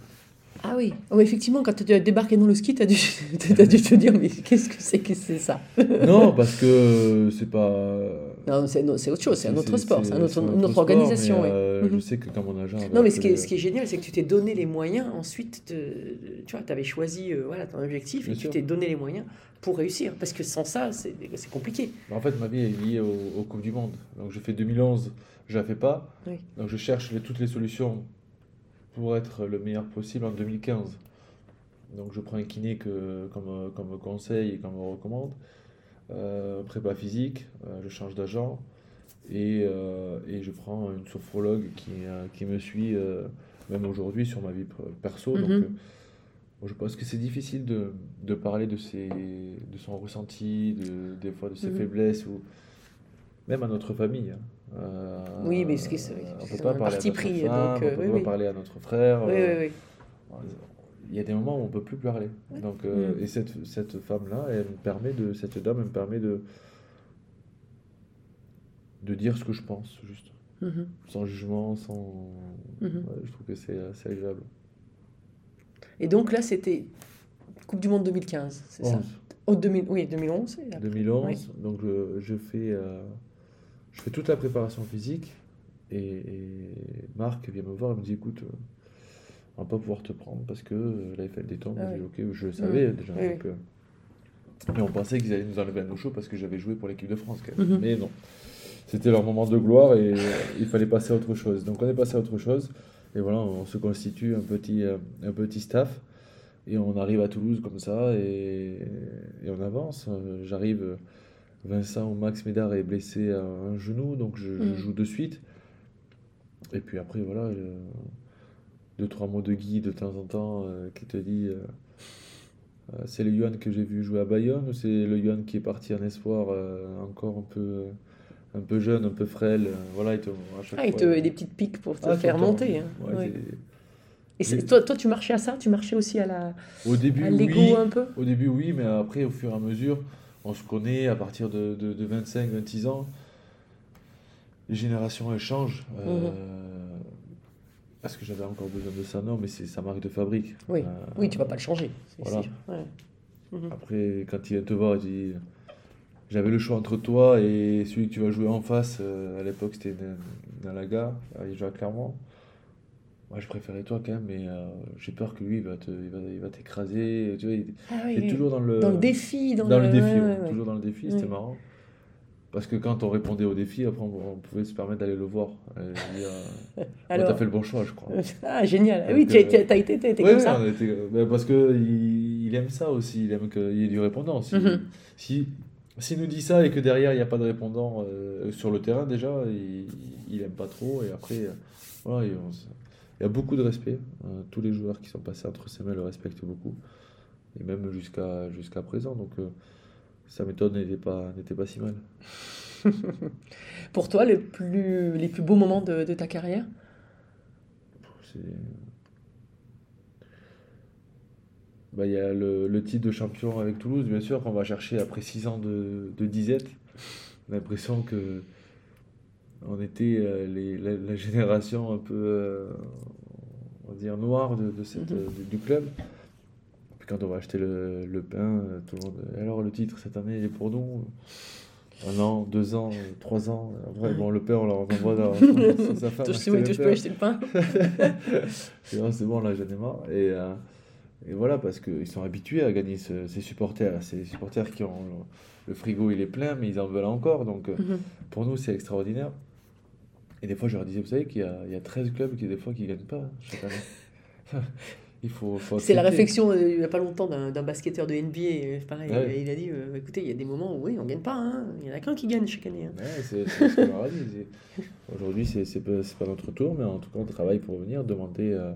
Ah oui. Oh, effectivement, quand tu as débarqué dans le ski, tu as, dû te dire mais qu'est-ce que c'est que c'est ça? Non, parce que c'est pas. Non, c'est autre chose, c'est un autre sport, c'est un autre- sport, organisation. ouais. euh, Je Mhm. sais que quand mon agent. Non, mais ce qui est, ce qui est génial, c'est que tu t'es donné les moyens ensuite tu vois, tu avais choisi euh, voilà, ton objectif Bien et tu t'es donné les moyens pour réussir. Parce que sans ça, c'est c'est compliqué. En fait, ma vie est liée au, au Coupe du Monde. Donc, je fais 2011, je la fais pas. Oui. Donc, je cherche les- toutes les solutions pour être le meilleur possible en 2015. Donc je prends un kiné que, comme, comme conseil et comme me recommande. Euh, prépa physique, euh, je change d'agent et, euh, et je prends une sophrologue qui, euh, qui me suit même aujourd'hui sur ma vie per- perso. Donc Mhm. bon, je pense que c'est difficile de, de parler de, ses, de son ressenti, de, des fois de ses Mhm. faiblesses ou même à notre famille. hein. Euh, Oui, mais ce qui- c'est- on c'est peut pas un parler parti à notre pris, femme, donc, on euh, peut oui, pas oui. parler à notre frère. Oui, euh, oui, oui. il y a des moments où on peut plus parler. Donc, euh, Mm. Et cette, cette femme-là, elle me permet de, cette dame, elle me permet de, de dire ce que je pense, juste. Mhm. Sans jugement, sans. Mhm. Ouais, je trouve que c'est assez agréable. Et donc là, c'était Coupe du Monde 2015, c'est ça? 11. Oh, 2000, Oui, 2011. et après. 2011, Oui. donc je, je fais, euh, je fais toute la préparation physique et, et Marc vient me voir et me dit écoute, euh, on va pas pouvoir te prendre parce que euh, la FLD tombe. Ah oui. ok, je le savais déjà. Oui, donc, euh, mais on pensait qu'ils allaient nous enlever à nos shows parce que j'avais joué pour l'équipe de France quand même. Mhm. Mais non, c'était leur moment de gloire et il fallait passer à autre chose. Donc on est passé à autre chose et voilà, on se constitue un petit, euh, un petit staff. Et on arrive à Toulouse comme ça et, et on avance. Euh, J'arrive, Vincent ou Max Médard est blessé à un genou, donc je, je Mm. joue de suite. Et puis après, voilà, euh, deux, trois mots de Guy de temps en temps euh, qui te dit euh, euh, c'est le Yuan que j'ai vu jouer à Bayonne ou c'est le Yuan qui est parti en espoir encore un peu, un peu jeune, un peu frêle. voilà, il te, à chaque Ah, il te des petites piques pour te Ah, faire monter. hein. Ouais, Ouais. c'est- Et toi, toi, tu marchais à ça? Tu marchais aussi à la Au début, à oui. un peu? Au début, oui, mais après, au fur et à mesure, on se connaît à partir de, de, de 25, 26 ans. Les générations, elles changent. euh, Mhm. Parce que j'avais encore besoin de ça, non, mais c'est sa marque de fabrique. Oui. Euh, Oui, tu vas pas le changer. voilà. Ouais. Mhm. Après, quand il vient te voir, il dit J'avais le choix entre toi et celui que tu vas jouer en face. euh, à l'époque, c'était Nalaga, euh, il jouait à Clermont. Moi, je préférais toi quand même, mais euh, j'ai peur que lui, il va te, il va, il va t'écraser. Tu vois, il, Ah oui, il est oui. toujours dans le, Dans le défi. Dans, dans le défi, ouais, ouais, toujours dans le défi, c'était marrant. Parce que quand on répondait au défi, après, on, on pouvait se permettre d'aller le voir. et euh, t'as fait le bon choix, je crois. Ah, génial. Ah Donc, oui, tu as, euh, t'as été, t'as été Ouais, comme ça. était- ben, parce que il, aime ça aussi, il aime qu'il y ait du répondant. Si, Mhm. si, s'il nous dit ça et que derrière il n'y a pas de répondant euh, sur le terrain, déjà, il, il aime pas trop. Et après, euh, voilà, il, on il y a beaucoup de respect. Euh, tous les joueurs qui sont passés entre ses mains le respectent beaucoup. Et même jusqu'à jusqu'à présent. Donc, euh, sa méthode n'était pas, n'était pas si mal. Pour toi, le plus, les plus beaux moments de, de ta carrière? C'est- Bah, il y a le, le titre de champion avec Toulouse, bien sûr, qu'on va chercher après 6 ans de, de disette. L'impression que on était euh, les- la, la génération un peu, euh, on va dire, noire de, de cette, Mhm. du, du club. Puis quand on va acheter le, le pain, euh, tout le monde. Alors, le titre cette année, il est pour nous? Un an, deux ans, trois ans. Après, bon, le pain, on leur envoie dans, sa femme. Acheter où le tu peux acheter le pain. C'est bon, là, j'en ai marre. Et, euh, et voilà, parce qu'ils sont habitués à gagner ce- ces supporters. Ces supporters qui ont. Le, le frigo, il est plein, mais ils en veulent encore. Donc, Mhm. pour nous, c'est extraordinaire. Et des fois, je leur disais, vous savez qu'il y a, il y a 13 clubs qui, des fois, qui ne gagnent pas hein, chaque année. il faut, faut C'est la réflexion euh, il n'y a pas longtemps d'un basketteur de NBA. euh, Pareil, Ouais. il a dit euh, écoutez, il y a des moments où oui, on ne gagne pas. hein. Il y en a qu'un qui gagne chaque année. hein. Ouais, c'est c'est ce qu'on leur a dit. c'est- Aujourd'hui, c'est c'est pas, notre tour, mais en tout cas, on travaille pour venir demander euh,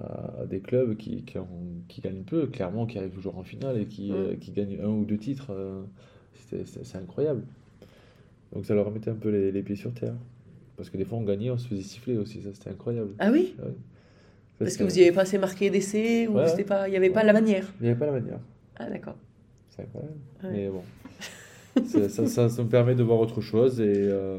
à, des clubs qui, qui, ont- qui gagnent peu, clairement, qui arrivent toujours en finale et qui, qui gagnent un ou deux titres. c'est c'est incroyable. Donc, ça leur remettait un peu les, les pieds sur terre. Parce que des fois, on gagnait, on se faisait siffler aussi. Ça, c'était incroyable. Ah oui Ouais. Parce que vous n'y avez pas assez marqué d'essai ou Ouais, c'était pas, il n'y avait pas la manière Il n'y avait pas la manière. Ah d'accord. C'est incroyable. Mais bon. Ça, ça, ça me permet de voir autre chose. Et, euh,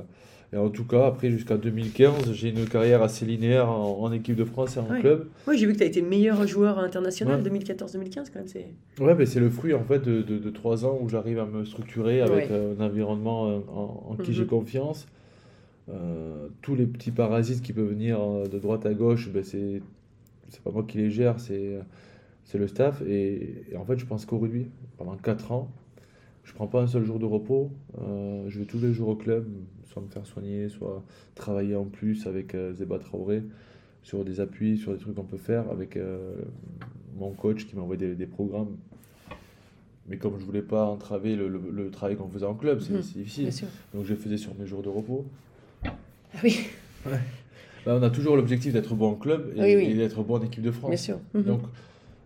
et en tout cas, après, jusqu'à 2015, j'ai une carrière assez linéaire en, en équipe de France et en club. Oui, j'ai vu que tu as été meilleur joueur international Ouais. 2014-2015 quand même. C'est... Ouais, mais c'est le fruit en fait de, de, de trois ans où j'arrive à me structurer avec euh, un environnement euh, en, en qui Mhm. j'ai confiance. Euh, tous les petits parasites qui peuvent venir euh, de droite à gauche, ben c'est c'est pas moi qui les gère, c'est c'est le staff. Et, et en fait, je pense qu'au rugby, pendant quatre ans, je prends pas un seul jour de repos. Euh, je vais tous les jours au club, soit me faire soigner, soit travailler en plus avec euh, Zeba Traoré sur des appuis, sur des trucs qu'on peut faire avec euh, mon coach qui m'envoyait des, des programmes. Mais comme je voulais pas entraver le, le- le travail qu'on faisait en club, c'est Mhm. difficile. Donc je le faisais sur mes jours de repos. Ah oui, Bah, on a toujours l'objectif d'être bon en club et, Oui, oui. et d'être bon en équipe de France. bien sûr. Mhm. Donc,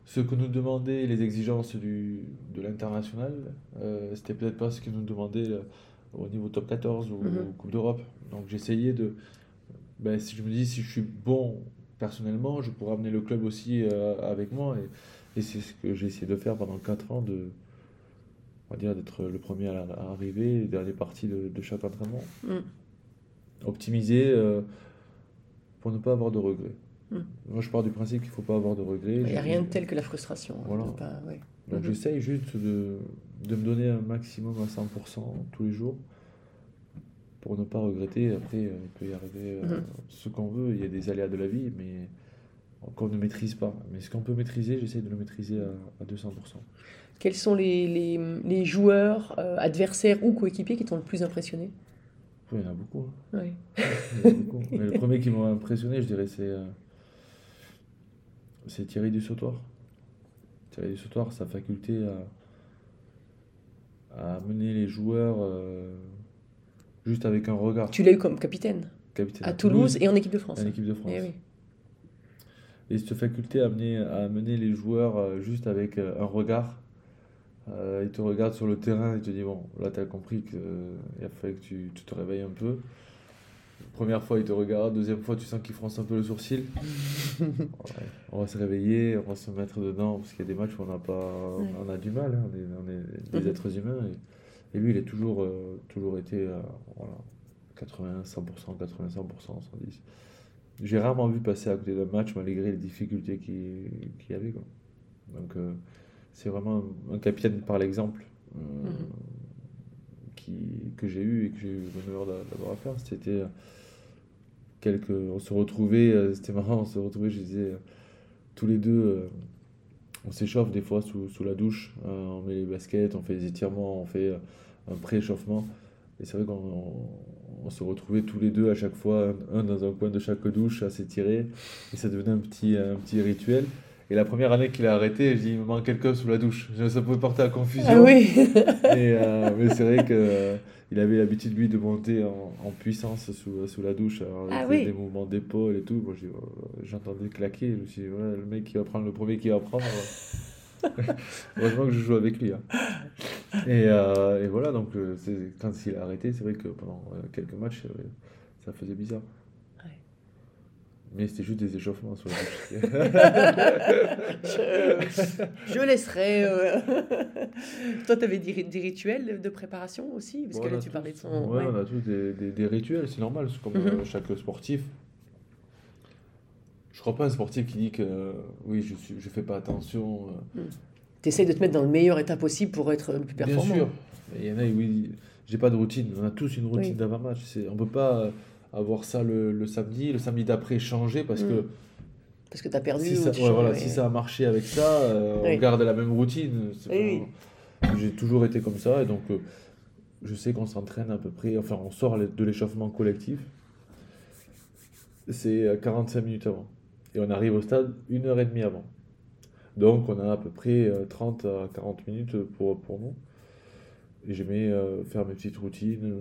ce que nous demandaient les exigences du, de l'international, euh, c'était peut-être pas ce que nous demandaient euh, au niveau top 14 ou Mhm. Coupe d'Europe. Donc, j'essayais de. Ben, si je me dis, si je suis bon personnellement, je pourrais amener le club aussi euh, avec moi. Et, et c'est ce que j'ai essayé de faire pendant 4 ans, de, on va dire, d'être le premier à, arriver, les dernières parties de, de chaque entraînement. Mm. Optimiser euh, pour ne pas avoir de regrets. Mm. Moi, je pars du principe qu'il ne faut pas avoir de regrets. Il n'y a rien de tel que la frustration. hein, Voilà. de pas- ouais. donc Mhm. j'essaye juste de, de me donner un maximum à 100% tous les jours pour ne pas regretter. Après, euh, il peut y arriver euh, Mhm. ce qu'on veut. Il y a des aléas de la vie, mais qu'on ne maîtrise pas. Mais ce qu'on peut maîtriser, j'essaye de le maîtriser à, à 200%. Quels sont les, les, les joueurs, euh, adversaires ou coéquipiers qui t'ont le plus impressionné? Il y en a beaucoup. hein. Ouais. Il y en a beaucoup. Mais le premier qui m'a impressionné, je dirais, c'est euh, c'est Thierry Dussautoir. Thierry Dussautoir, sa faculté à, à mener les joueurs euh, juste avec un regard. Tu l'as eu comme capitaine Capitaine à Toulouse et en équipe de France. en équipe de France. Eh oui. Et cette faculté à amener, à amener les joueurs euh, juste avec un regard. Euh, il te regarde sur le terrain et te dit Bon, là, tu as compris qu'il a fallu que tu, tu te réveilles un peu. Première fois, il te regarde. Deuxième fois, tu sens qu'il fronce un peu le sourcil. Ouais, on va se réveiller, on va se mettre dedans parce qu'il y a des matchs où on a, pas, Ouais. on a du mal. hein, on, est, on est des Mhm. êtres humains. Et, et lui, il a toujours, euh, toujours été euh, voilà, 80, 100%, 80, 100%, 110. J'ai rarement vu passer à côté d'un match malgré les difficultés qu'il qu'il y avait. Quoi. Donc, euh, c'est vraiment un, un capitaine par l'exemple euh, Mhm. qui, que j'ai eu et que j'ai eu l'honneur d'a- d'avoir à faire. C'était euh, quelques. On se retrouvait, euh, c'était marrant, on se retrouvait, je disais, tous les deux, on s'échauffe des fois sous, sous la douche, on met les baskets, on fait des étirements, on fait un pré-échauffement. Et c'est vrai qu'on on- on se retrouvait tous les deux à chaque fois, un, un dans un coin de chaque douche à s'étirer. Et ça devenait un petit, un petit rituel. Et la première année qu'il a arrêté, j'ai dit, il me manque quelqu'un sous la douche. Ça pouvait porter à confusion. Ah oui Et, euh, mais c'est vrai que euh, il avait l'habitude lui de monter en, en puissance sous, sous la douche. Alors, Ah oui. des mouvements d'épaule et tout. Moi, euh, j'entendais claquer. Je me suis dit, ouais, le mec qui va prendre le premier qui va prendre. euh. Heureusement que je joue avec lui. hein. Et, euh, et voilà, donc euh, quand il a arrêté, c'est vrai que pendant euh, quelques matchs, euh, ça faisait bizarre. Mais c'était juste des échauffements sur la douche. je, je laisserai. euh, Toi, tu avais des, ri- des rituels de préparation aussi? Parce que là, a tu tous- parlais de son. Ouais, ouais. on a tous des, des- des rituels, c'est normal, c'est comme euh, chaque sportif. Je crois pas un sportif qui dit que euh, oui, je suis, je fais pas attention. euh, Tu essayes de te mettre dans le meilleur état possible pour être le plus Bien performant. sûr, Mais il y en a, oui, j'ai pas de routine. On a tous une routine Oui. d'avant-match. On peut pas euh, avoir ça le, le samedi, le samedi d'après changer parce Mhm. que Parce que tu as perdu. si ou ça, ouais, voilà, si ça a marché avec ça, euh, Oui. on garde la même routine. C'est Oui, pas- J'ai toujours été comme ça et donc euh, je sais qu'on s'entraîne à peu près, enfin on sort de l'échauffement collectif, c'est euh, 45 minutes avant. Et on arrive au stade une heure et demie avant. Donc on a à peu près euh, 30 à 40 minutes pour, pour nous. Et j'aimais euh, faire mes petites routines euh,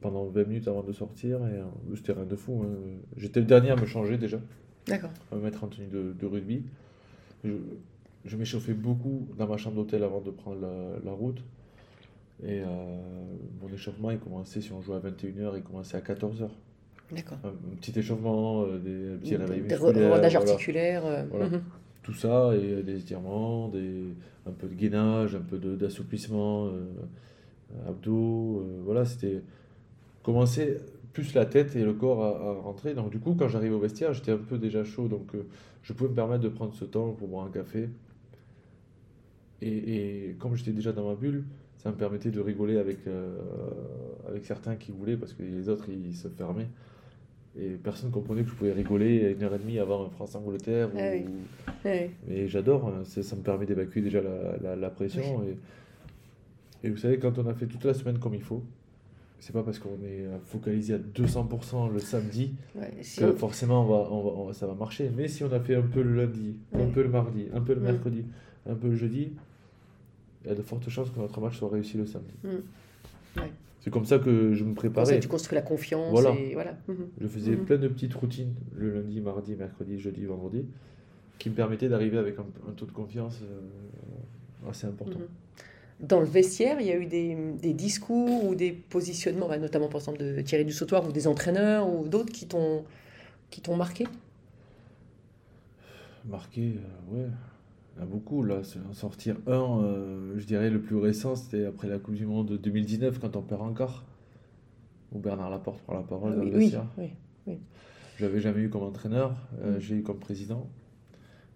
pendant 20 minutes avant de sortir. Et euh, c'était rien de fou. hein. J'étais le dernier à me changer déjà D'accord. à me mettre en tenue de, de rugby. Je, je m'échauffais beaucoup dans ma chambre d'hôtel avant de prendre la, la route. Et mon échauffement, il commençait, si on jouait à 21h, il commençait à 14h. D'accord. Un, un petit échauffement, des petits réveils Des re- musculaires, rodages voilà. articulaires. Voilà. Tout ça, et des étirements, des, un peu de gainage, un peu d'assouplissement, euh, abdos. euh, voilà, c'était commencer plus la tête et le corps à, rentrer. Donc, du coup, quand j'arrive au vestiaire, j'étais un peu déjà chaud. Donc, euh, je pouvais me permettre de prendre ce temps pour boire un café. Et, et comme j'étais déjà dans ma bulle, ça me permettait de rigoler avec, avec certains qui voulaient, parce que les autres, ils se fermaient. Et personne ne comprenait que je pouvais rigoler une heure et demie avant un France-Angleterre. Ah oui. ou- Ouais. et j'adore, hein, ça me permet d'évacuer déjà la, la, la pression. Et, et vous savez, quand on a fait toute la semaine comme il faut, c'est pas parce qu'on est focalisé à 200% le samedi Ouais, si que on- forcément on va, on va- on va- ça va marcher. Mais si on a fait un peu le lundi, un peu le mardi, un peu le mercredi, un peu le jeudi, il y a de fortes chances que notre match soit réussi le samedi. Mm. Ouais. C'est comme ça que je me Comme ça, préparais. tu construis la confiance. Voilà. Et voilà. Mhm. Je faisais Mhm. plein de petites routines le lundi, mardi, mercredi, jeudi, vendredi qui me permettaient d'arriver avec un, un taux de confiance euh, assez important. Mhm. Dans le vestiaire, il y a eu des, des discours ou des positionnements, bah, notamment par exemple de Thierry Dussautoir ou des entraîneurs ou d'autres qui t'ont qui t'ont marqué? Marqué, euh, ouais, il y en a beaucoup. Là, c'est en sortir un, euh, je dirais le plus récent, c'était après la Coupe du Monde de 2019 quand on perd encore. Où Bernard Laporte prend la parole dans oui, le oui, vestiaire. oui. Je l'avais jamais eu comme entraîneur, euh, Mm. j'ai eu comme président.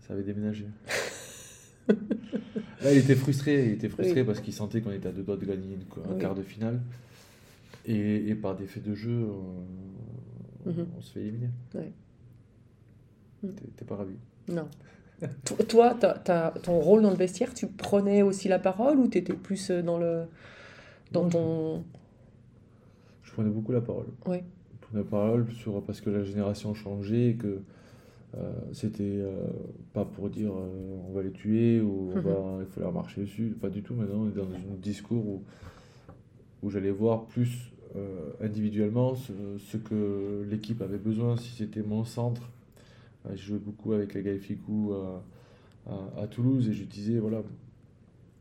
Ça avait déménagé. Là, il était frustré, il était frustré Oui. parce qu'il sentait qu'on était à deux doigts de gagner un Oui. quart de finale. Et, et par des faits de jeu, on, Mhm. on se fait éliminer. Ouais. Mm. T'es pas ravi. Non. To- Toi, t'as- t'as- ton rôle dans le vestiaire, tu prenais aussi la parole ou tu étais plus euh, dans le dans ton Je prenais beaucoup la parole. Ouais. Je prenais la parole sur, parce que la génération changeait et que euh, c'était euh, pas pour dire euh, on va les tuer ou on Mhm. va, il faut leur marcher dessus. Pas du tout. Maintenant, on est dans un discours où, où j'allais voir plus individuellement ce, ce que l'équipe avait besoin. Si c'était mon centre, J'ai joué beaucoup avec les gars Ficou à, à, Toulouse et je disais voilà.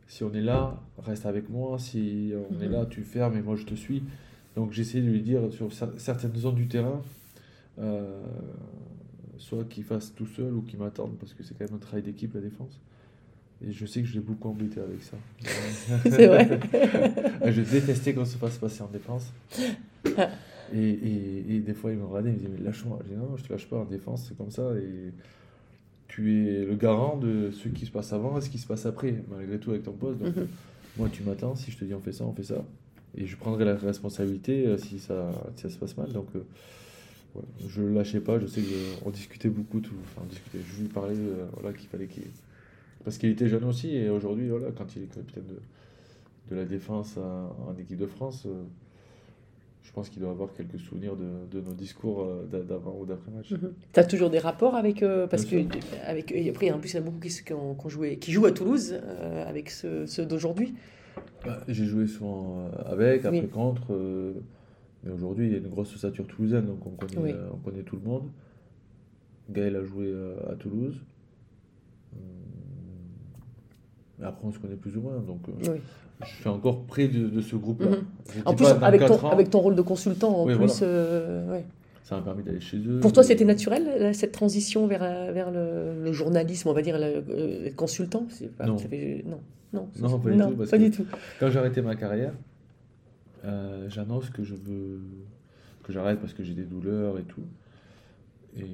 Si on est là, reste avec moi. Si on est Mhm. là, tu fermes et moi je te suis. Donc j'essayais de lui dire sur cer- certaines zones du terrain, euh, soit qu'il fasse tout seul ou qu'il m'attende, parce que c'est quand même un travail d'équipe la défense. Et je sais que je l'ai beaucoup embêté avec ça. C'est vrai. je détestais qu'on se fasse passer en défense. Et, et, et des fois il me regardait, il me disait mais lâche-moi. Je dis non, je te lâche pas en défense, c'est comme ça. Et tu es le garant de ce qui se passe avant et ce qui se passe après, malgré tout avec ton poste. Donc, Mhm. moi, tu m'attends, si je te dis on fait ça, on fait ça. Et je prendrai la responsabilité euh, si ça, si ça se passe mal. Donc, euh, je ne lâchais pas. Je sais qu'on discutait beaucoup. Tout, enfin, on discutait. Je lui parlais euh, voilà, qu'il fallait qu'il. Parce qu'il était jeune aussi. Et aujourd'hui, voilà, quand il est capitaine de, de la défense en, en équipe de France, je pense qu'il doit avoir quelques souvenirs de, de nos discours euh, d'a- d'avant ou d'après-match. Tu as toujours des rapports avec. euh, parce que. Avec, et après, en plus, il y en a beaucoup qui, ont, qui ont joué, qui jouent à Toulouse euh, avec ceux, ceux d'aujourd'hui. Bah, J'ai joué souvent euh, avec, après Oui. contre. mais aujourd'hui, il y a une grosse ossature toulousaine, donc on connaît, Oui. on connaît tout le monde. Gaël a joué à Toulouse. Hum, mais après, on se connaît plus ou moins, donc Oui. Je suis encore près de, de ce groupe-là. Mhm. En plus, avec ton, ans, avec ton rôle de consultant, en Oui, plus. voilà. euh, ouais. ça m'a permis d'aller chez eux. Pour toi, c'était naturel, cette transition vers, vers le, le journalisme, on va dire, le, euh, consultant? C'est pas- Non. ça fait- non. Non, Non, pas du tout, parce pas que- du tout. Quand j'ai arrêté ma carrière, euh, j'annonce que je veux que j'arrête parce que j'ai des douleurs et tout. Et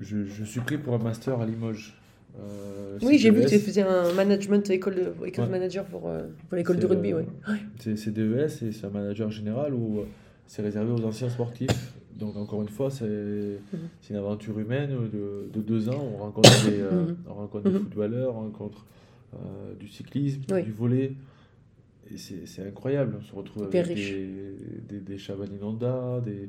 je, je suis pris pour un master à Limoges. Euh, Oui, j'ai vu que tu faisais un management école de école Ouais. manager pour, euh, pour l'école de rugby, euh, oui. C'est CDES et c'est un manager général où euh, c'est réservé aux anciens sportifs. Donc encore une fois, c'est c'est une aventure humaine de, de deux ans. On rencontre des, euh, Mhm. on rencontre des Mhm. footballeurs, on rencontre euh, du cyclisme, Oui. du volet. Et c'est c'est incroyable. On se retrouve avec des, des, des des euh,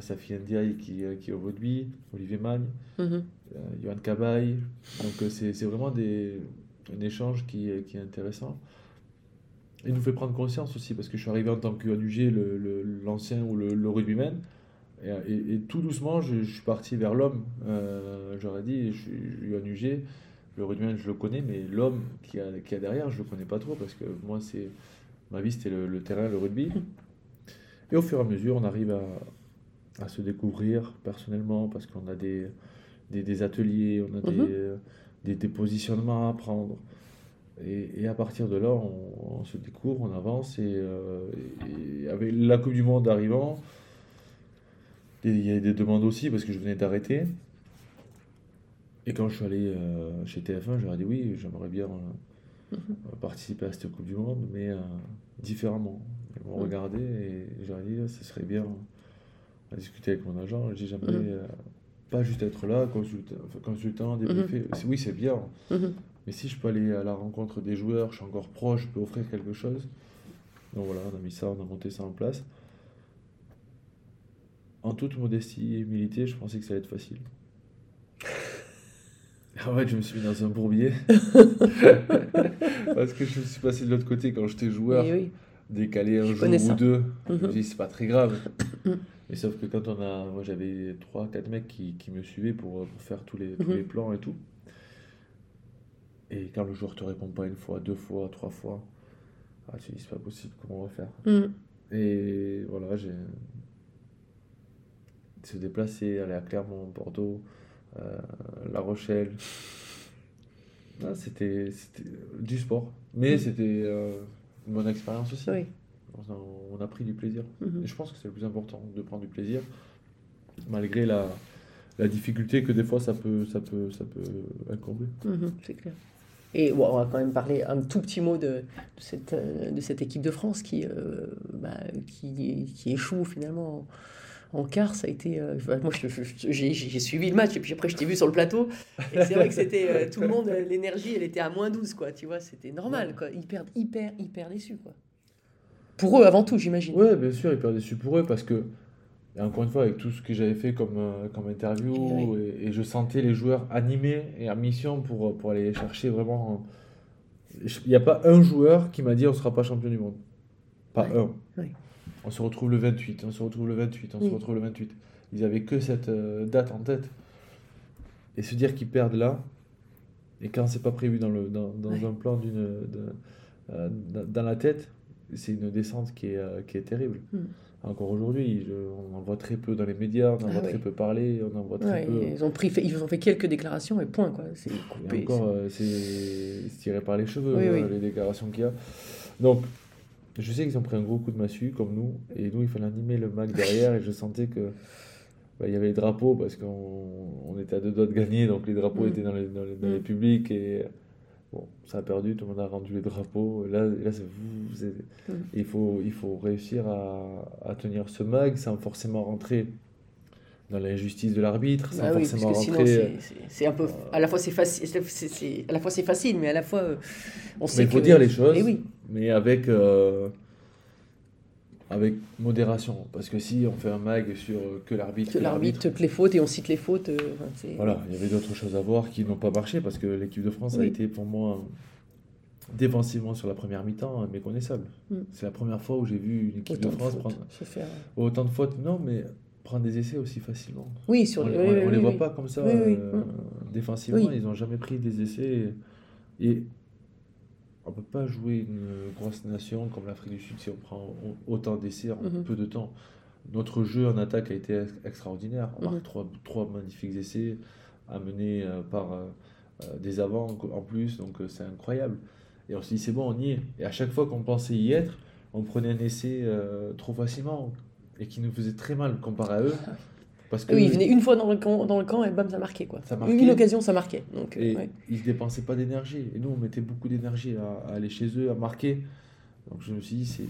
Safi Ndiaye qui, euh, qui est au rugby, Olivier Magne, Mhm. euh, Johan Cabaye. Donc euh, c'est vraiment des, un échange qui, est- qui est intéressant. Il nous fait prendre conscience aussi, parce que je suis arrivé en tant le- l'ancien ou le, le rugbyman, et, et- et tout doucement, je, je suis parti vers l'homme. Euh, J'aurais dit, je suis UANUG, le rugbyman, je le connais, mais l'homme qui a, qui a derrière, je le connais pas trop, parce que moi, c'est ma vie, c'était le, le terrain, le rugby. Et au fur et à mesure, on arrive à, à se découvrir personnellement, parce qu'on a des, des, des ateliers, on a des, Mhm. euh, des, des positionnements à apprendre. Et, et à partir de là, on, on se découvre, on avance. Et, euh, et avec la Coupe du Monde arrivant, il y a des demandes aussi parce que je venais d'arrêter. Et quand je suis allé euh, chez TF1, j'aurais dit oui, j'aimerais bien euh, Mhm. participer à cette Coupe du Monde, mais différemment. Ils m'ont Mhm. regardé et j'aurais dit ce serait bien à discuter avec mon agent. J'ai dit j'aimerais Mhm. euh, pas juste être là, consultant, enfin, consultant Oui, c'est bien, Mhm. mais si je peux aller à la rencontre des joueurs, je suis encore proche, je peux offrir quelque chose. Donc voilà, on a mis ça, on a monté ça en place. En toute modestie et humilité, je pensais que ça allait être facile. En fait, je me suis mis dans un bourbier. Parce que je me suis passé de l'autre côté quand j'étais joueur, oui. décalé un Je jour ou ça. deux. Je me Mhm. dis, c'est pas très grave. Mhm. Mais sauf que quand on a. Moi, j'avais 3-4 mecs qui, qui me suivaient pour, pour faire tous les, tous Mhm. les plans et tout. Et quand le joueur te répond pas une fois, deux fois, trois fois, ah, tu dis, c'est pas possible, comment on va faire? Mm. Et voilà, j'ai. Se déplacer, aller à Clermont, Bordeaux, euh, La Rochelle. Ah, c'était c'était du sport. Mais Mm. c'était euh, une bonne expérience aussi. Oui. On a, on a pris du plaisir. Mhm. Et je pense que c'est le plus important, de prendre du plaisir, malgré la, la difficulté que des fois ça peut, ça peut, ça peut incomber. Mhm, c'est clair. Et bon, on va quand même parler un tout petit mot de, de cette, euh, de cette équipe de France qui, euh, bah, qui, qui échoue finalement en, quart. Ça a été, euh, moi, j'ai suivi le match et puis après, je t'ai vu sur le plateau. Et c'est vrai que c'était euh, tout le monde, l'énergie, elle était à moins 12, quoi. Tu vois, c'était normal, quoi. Hyper, hyper, hyper déçu, quoi. Pour eux, avant tout, j'imagine. Ouais, bien sûr, hyper déçu pour eux parce que, et encore une fois, avec tout ce que j'avais fait comme, euh, comme interview, et, et je sentais les joueurs animés et en mission pour, pour aller chercher vraiment. Il n'y a pas un joueur qui m'a dit on ne sera pas champion du monde. Pas Ouais, un. ouais. On se retrouve le 28, on se retrouve le 28, on Oui. se retrouve le 28. Ils avaient que cette euh, date en tête. Et se dire qu'ils perdent là, et quand c'est pas prévu dans, le, dans, dans Ouais. un plan d'une, de- euh, dans la tête, c'est une descente qui est, euh, qui est terrible. Mm. Encore aujourd'hui, on en voit très peu dans les médias, on en Ah voit oui. très peu parler, on en voit très Ouais, peu. ils, ont pris, ils ont fait quelques déclarations et point, quoi. C'est Et coupé. encore, euh, c'est tiré par les cheveux, Oui, oui. les déclarations qu'il y a. Donc, je sais qu'ils ont pris un gros coup de massue, comme nous, et nous, il fallait animer le MAC derrière, et je sentais que bah, il y avait les drapeaux, parce qu'on on était à deux doigts de gagner, donc les drapeaux Mm. étaient dans les, dans les, dans les publics, et bon, ça a perdu, tout le monde a rendu les drapeaux. Là, là c'est vous, Mm. il, faut, il faut réussir à, à tenir ce MAG sans forcément rentrer dans l'injustice de l'arbitre, sans Bah oui, forcément rentrer. c'est- un peu. À la fois, c'est facile, à la fois c'est facile, mais à la fois, euh, on sait Mais il faut que- dire les choses, Eh oui, mais avec, euh, avec modération. Parce que si on fait un mag sur euh, que l'arbitre, que l'arbitre, toutes les fautes et on cite les fautes. euh, c'est- Voilà, il y avait d'autres choses à voir qui n'ont pas marché parce que l'équipe de France a été pour moi défensivement sur la première mi-temps méconnaissable. Mm. C'est la première fois où j'ai vu une équipe Autant de France prendre se faire. autant de fautes, non, mais prendre des essais aussi facilement. Oui, sur on les. on- oui, on oui, les voit pas comme ça euh, mm. défensivement, ils n'ont jamais pris des essais. Et, et on peut pas jouer une grosse nation comme l'Afrique du Sud si on prend au- autant d'essais en Mhm. peu de temps. Notre jeu en attaque a été ex- extraordinaire. On Mhm. marque trois, trois magnifiques essais amenés euh, par euh, euh, des avants en plus, donc c'est incroyable. Et on se dit c'est bon, on y est. Et à chaque fois qu'on pensait y être, on prenait un essai euh, trop facilement et qui nous faisait très mal comparé à eux. Parce que Oui, il venait une fois dans le camp, dans le camp et bam, ça marquait quoi. Ça marquait. Une occasion, ça marquait. Donc, Et ouais. ils ne dépensaient pas d'énergie. Et nous, on mettait beaucoup d'énergie à, à aller chez eux, à marquer. Donc je me suis dit, c'est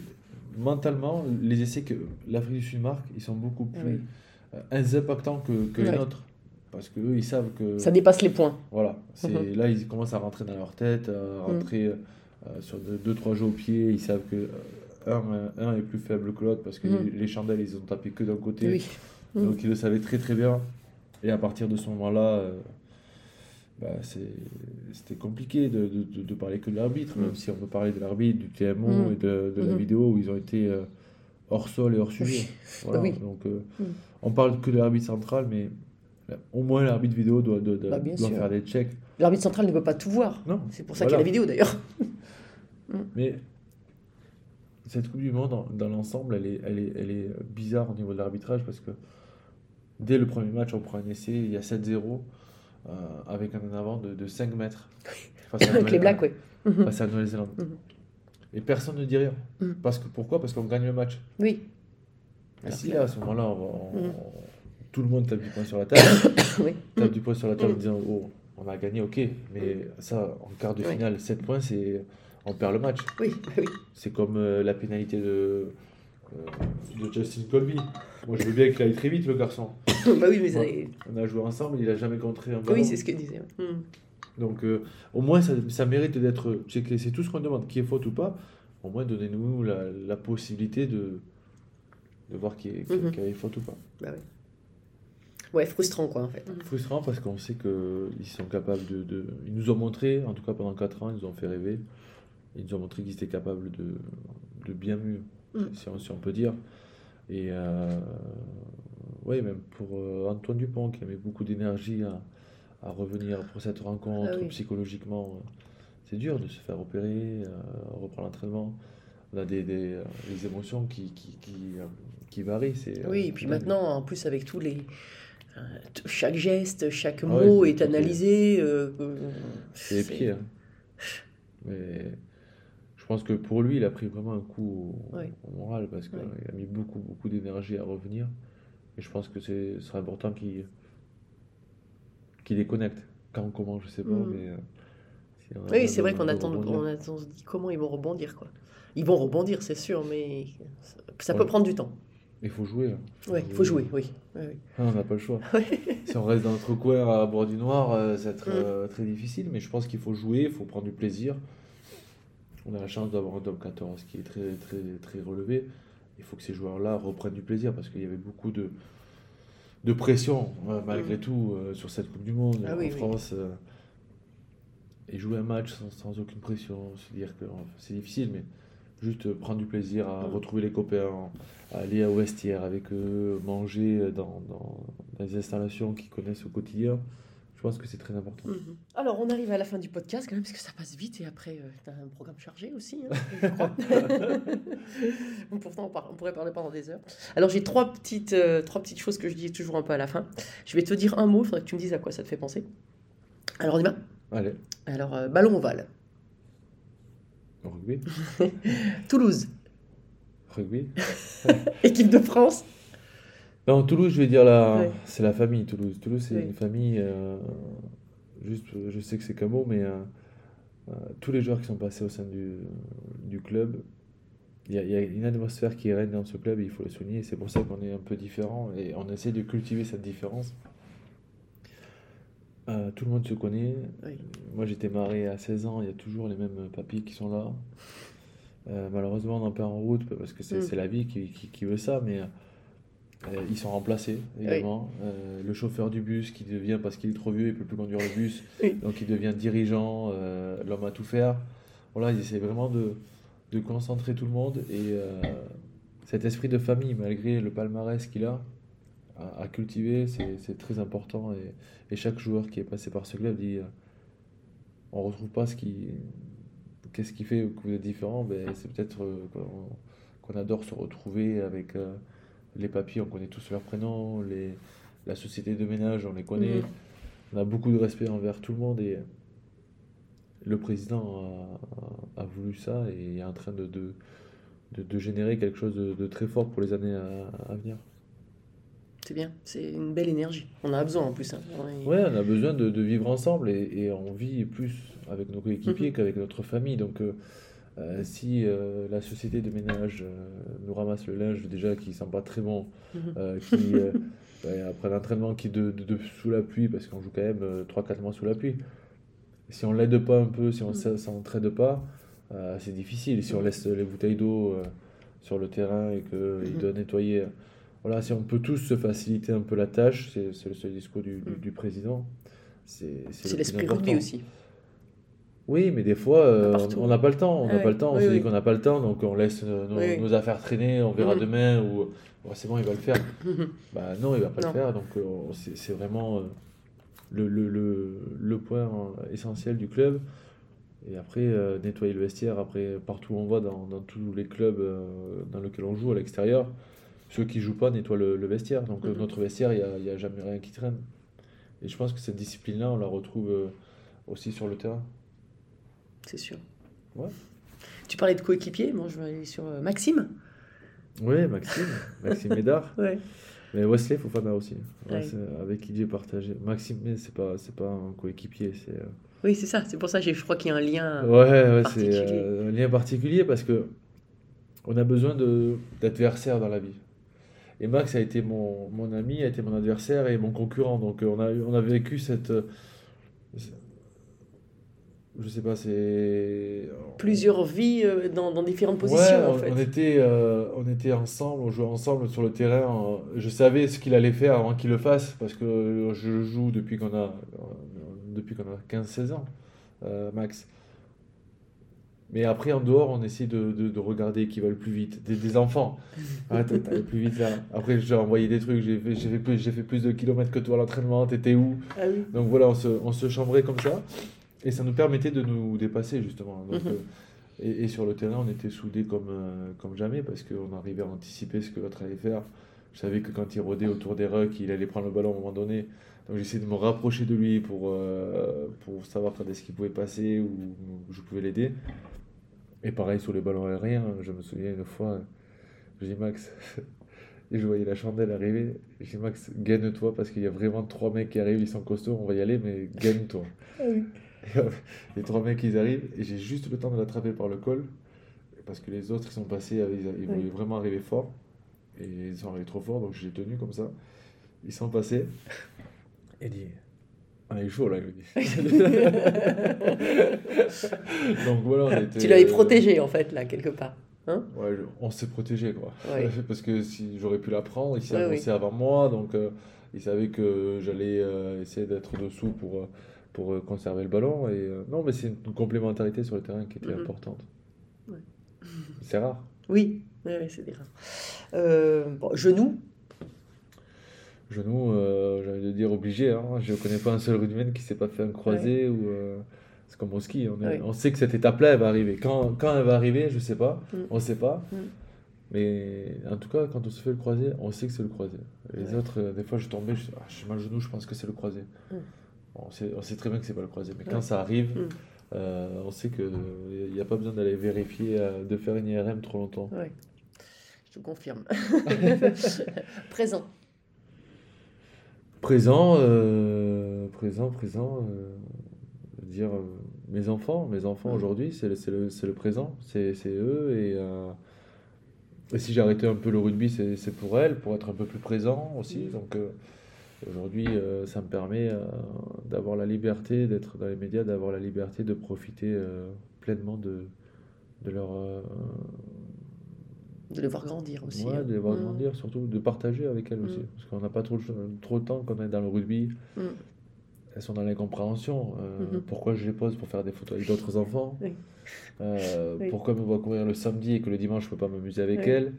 mentalement, les essais que l'Afrique du Sud marque, ils sont beaucoup plus euh, impactants que, que les Ouais. nôtres. Parce qu'eux, ils savent que. Ça dépasse les points. Voilà. C'est, Mhm. Là, ils commencent à rentrer dans leur tête, à rentrer euh, sur deux, deux, trois jeux au pied. Ils savent que euh, un, un est plus faible que l'autre parce que Mhm. les chandelles, ils ont tapé que d'un côté. Oui. Donc ils le savaient très très bien. Et à partir de ce moment-là, euh, bah, c'était compliqué de, de, de- parler que de l'arbitre, Mm. même si on peut parler de l'arbitre, du TMO Mm. et de, de la Mhm. vidéo où ils ont été euh, hors sol et hors sujet. Voilà, oui. Donc euh, Mm. on parle que de l'arbitre central, mais là, au moins l'arbitre vidéo doit, doit, doit- Bah, doit faire des checks. L'arbitre central ne peut pas tout voir. C'est pour ça Voilà. qu'il y a la vidéo d'ailleurs. mais cette Coupe du Monde, dans, dans l'ensemble, elle est, elle, est, elle est bizarre au niveau de l'arbitrage parce que dès le premier match, on prend un essai, il y a 7-0 euh, avec un en avant de, de 5 mètres. face à Avec les Blacks, ouais. Mhm. Face à la Nouvelle-Zélande. Mhm. Et personne ne dit rien. Mhm. Parce que, pourquoi? Parce qu'on gagne le match. Oui. Et si là, à ce moment-là, on va- on- tout le monde tape du poing sur la table, oui. tape du poing sur la table en disant Oh, on a gagné, ok, mais ça, en quart de Oui. finale, 7 points, c'est. On perd le match. Oui, oui. C'est comme euh, la pénalité de, de Justin Colby. Moi, je veux bien qu'il aille très vite, le garçon. bah oui, mais ça-. On a joué ensemble, il a jamais contré un ballon. Oui, c'est ce que disait. Mhm. Donc, euh, au moins, ça, ça mérite d'être checké. C'est tout ce qu'on demande, qu'il y ait faute ou pas. au moins donnez-nous la, la possibilité de, de voir qu'il y, a- Mhm. qu'il faute ou pas. Bah ouais. Ouais, frustrant quoi en fait. Frustrant parce qu'on sait qu'ils sont capables de, de- Ils nous ont montré, en tout cas pendant 4 ans, ils nous ont fait rêver. Ils nous ont montré qu'ils étaient capables de, de bien mieux, Mm. si, on, si on peut dire. Et euh, ouais, même pour euh, Antoine Dupont, qui a mis beaucoup d'énergie à, à revenir pour cette rencontre Ah oui. psychologiquement. euh, C'est dur de se faire opérer, reprendre l'entraînement. On a des, des, des émotions qui, qui, qui, qui varient. c'est, Oui, et puis maintenant, en plus avec tous les... chaque geste, chaque Ah ouais, mot est analysé. euh, C'est pieds. hein. Mais je pense que pour lui, il a pris vraiment un coup au, Ouais. au moral parce qu'il Ouais. a mis beaucoup, beaucoup d'énergie à revenir. Et je pense que c'est ce serait important qu'il qu'il déconnecte. Quand, comment, je sais pas. Mhm. Mais, euh, si Oui, c'est vrai qu'on attend, on attend, on se dit comment ils vont rebondir quoi. Ils vont rebondir, c'est sûr, mais ça, ça peut prendre du temps. Il faut jouer. là. Ouais, il faut jouer, oui. oui, oui. Ah, on n'a pas le choix. si on reste dans notre coin à bord du noir, euh, ça va être Mm. euh, très difficile. Mais je pense qu'il faut jouer, il faut prendre du plaisir. On a la chance d'avoir un top 14 qui est très, très, très relevé. Il faut que ces joueurs-là reprennent du plaisir parce qu'il y avait beaucoup de, de pression, euh, malgré Mm. tout, euh, sur cette Coupe du Monde Ah en oui, oui. France. euh, et jouer un match sans, sans aucune pression, se dire que enfin, c'est difficile, mais juste prendre du plaisir à Mm. retrouver les copains, à aller au vestiaire avec eux, manger dans, dans, dans des installations qu'ils connaissent au quotidien. Je pense que c'est très important. Mhm. Alors, on arrive à la fin du podcast quand même, parce que ça passe vite et après, tu as un programme chargé aussi, hein, je crois. Bon, Pourtant, on, par- on pourrait parler pendant des heures. Alors, j'ai trois petites, euh, trois petites choses que je dis toujours un peu à la fin. Je vais te dire un mot, il faudrait que tu me dises à quoi ça te fait penser. Alors, on y va? Allez, Alors, euh, ballon ovale. rugby? Toulouse. Rugby? Équipe de France. Non, Toulouse, je vais dire la... Ouais. c'est la famille, Toulouse. Toulouse, c'est Oui. une famille. euh, Juste, je sais que c'est qu'un mot, mais euh, euh, tous les joueurs qui sont passés au sein du, du club, il y, a, il y a une atmosphère qui règne dans ce club, et il faut le souligner. C'est pour ça qu'on est un peu différent et on essaie de cultiver cette différence. Euh, tout le monde se connaît. Oui. Moi, j'étais marié à 16 ans, il y a toujours les mêmes papis qui sont là. Malheureusement, on en perd en route parce que c'est Mm. la vie qui, qui- qui veut ça, mais euh, ils sont remplacés également. Euh, le chauffeur du bus qui devient, parce qu'il est trop vieux, il peut plus conduire le bus, Oui. donc il devient dirigeant, euh, l'homme à tout faire. Voilà, ils essaient vraiment de, de concentrer tout le monde et euh, cet esprit de famille, malgré le palmarès qu'il a, à, à cultiver, c'est très important. Et, et chaque joueur qui est passé par ce club dit on retrouve pas ce qui. Qu'est-ce qui fait que vous êtes différent ben, C'est peut-être qu'on adore se retrouver avec les papiers, on connaît tous leurs prénoms, les, la société de ménage, on les connaît. Mhm. On a beaucoup de respect envers tout le monde et le président a, a voulu ça et est en train de, de, de, de générer quelque chose de, de très fort pour les années à, à venir. C'est bien, c'est une belle énergie. On a besoin en plus. hein. Est- Ouais, on a besoin de, vivre ensemble et, et on vit plus avec nos coéquipiers Mhm. qu'avec notre famille. Donc, euh, euh, si euh, la société de ménage euh, nous ramasse le linge déjà qui sent pas très bon, Mhm. qui après l'entraînement qui est de, de- de- sous la pluie parce qu'on joue quand même euh, 3-4 mois sous la pluie. Si on l'aide pas un peu, si on Mhm. ne s'entraide pas, c'est difficile. Si on Mhm. laisse les bouteilles d'eau sur le terrain et qu'il Mhm. doit nettoyer, voilà, si on peut tous se faciliter un peu la tâche, c'est le seul discours du, du- Mhm. du président. C'est l'esprit rugby aussi. Oui, mais des fois, euh, on n'a pas le temps. On n'a pas le temps. On Oui, se oui. dit qu'on n'a pas le temps, donc on laisse euh, nos, Oui, oui. nos affaires traîner. On verra Mhm. demain ou Ouais, c'est bon, il va le faire. Bah non, il va pas Non. le faire. Donc euh, c'est vraiment le, le, le, le point essentiel du club. Et après, euh, nettoyer le vestiaire. Après, partout où on va, dans, dans tous les clubs euh, dans lesquels on joue à l'extérieur, ceux qui jouent pas nettoient le, le vestiaire. Donc Mhm. notre vestiaire, il n'y a, y a jamais rien qui traîne. Et je pense que cette discipline-là, on la retrouve euh, aussi sur le terrain. C'est sûr. Ouais. Tu parlais de coéquipier, moi je vais aller sur euh, Maxime. Oui, Maxime, Maxime Médard. Ouais. Mais Wesley Fofana aussi, Ouais, Ouais. c'est avec qui j'ai partagé. Maxime, mais c'est pas, c'est pas un coéquipier, c'est. euh, Oui, c'est ça, c'est pour ça que je crois qu'il y a un lien. Ouais, c'est euh, un lien particulier parce que on a besoin de d'adversaires dans la vie. Et Max a été mon, mon ami, a été mon adversaire et mon concurrent. Donc euh, on a, on a vécu cette, euh, je sais pas, c'est. Plusieurs vies euh, dans, dans différentes Ouais, positions, en on, fait. on était, euh, on était ensemble, on jouait ensemble sur le terrain. euh, Je savais ce qu'il allait faire avant qu'il le fasse, parce que je joue depuis qu'on a, euh, depuis qu'on a 15-16 ans, euh, max. Mais après, en dehors, on essaie de, de, de regarder qui va le plus vite. Des, des enfants. Ah, t'as le plus vite là. Après, j'ai envoyé des trucs, j'ai fait, fait plus, fait plus de kilomètres que toi à l'entraînement, t'étais où? Ah oui. Donc voilà, on se, on se chambrait comme ça. Et ça nous permettait de nous dépasser, justement. Donc, Mhm. euh, et, et sur le terrain, on était soudés comme, euh, comme jamais parce qu'on arrivait à anticiper ce que l'autre allait faire. Je savais que quand il rôdait autour des rucks, il allait prendre le ballon à un moment donné. Donc j'essayais de me rapprocher de lui pour, euh, pour savoir quand est-ce qu'il pouvait passer ou ou je pouvais l'aider. Et pareil sur les ballons aériens, je me souviens une fois, je dis Max, et je voyais la chandelle arriver. Je dis Max, gaine-toi parce qu'il y a vraiment trois mecs qui arrivent, ils sont costauds, on va y aller, mais gaine-toi. Et, les trois mecs ils arrivent et j'ai juste le temps de l'attraper par le col parce que les autres ils sont passés, ils, ils Oui. voulaient vraiment arriver fort et ils sont arrivés trop fort donc je l'ai tenu comme ça. Ils sont passés et il dit on a eu chaud là, il me dit. donc voilà, on était. Tu l'avais euh, protégé, en fait, là, quelque part. Hein? Ouais, on s'est protégé quoi. Ouais. Parce que si j'aurais pu la prendre, il s'est Ouais, avancé avant moi, donc euh, il savait que j'allais euh, essayer d'être dessous pour, euh, pour euh, conserver le ballon. Et euh, non, mais c'est une complémentarité sur le terrain qui était Mhm. importante. Ouais. C'est rare. Oui, oui, oui, c'est des rares. Euh, bon, genou, Genou, euh, j'ai envie de dire obligé. Hein. Je ne connais pas un seul rugbyman qui s'est pas fait un croisé ou. euh, c'est comme au ski, on, est- Ouais. on sait que cette étape-là, elle va arriver. Quand, quand elle va arriver, je sais pas, Mm. on sait pas. Mm. Mais en tout cas, quand on se fait le croisé, on sait que c'est le croisé. Les autres, des fois, je tombais, je ah, j'ai mal au genou, je pense que c'est le croisé. Mm. On, sait, on sait très bien que c'est pas le croisé. Mais Ouais. quand ça arrive, Mm. euh, on sait qu'il n'y a pas besoin d'aller vérifier, euh, de faire une IRM trop longtemps. ouais. je te confirme. Présent. Présent, euh, présent, présent, euh, je veux dire euh, mes enfants, mes enfants Mm. aujourd'hui, c'est le, le, c'est le présent, c'est eux et, euh, et si arrêté un peu le rugby, c'est pour elles, pour être un peu plus présent aussi. Mm. Donc euh, aujourd'hui, euh, ça me permet euh, d'avoir la liberté d'être dans les médias, d'avoir la liberté de profiter euh, pleinement de, de leur, De les voir grandir aussi. Ouais, hein. de les voir Mm. grandir, surtout de partager avec elles aussi. Mm. Parce qu'on n'a pas trop, trop de temps quand on est dans le rugby. Mm. Elles sont dans l'incompréhension. Mhm. Pourquoi je les pose pour faire des photos avec d'autres enfants? Oui. Oui. Pourquoi me voir courir le samedi et que le dimanche je peux pas m'amuser avec Oui. elles?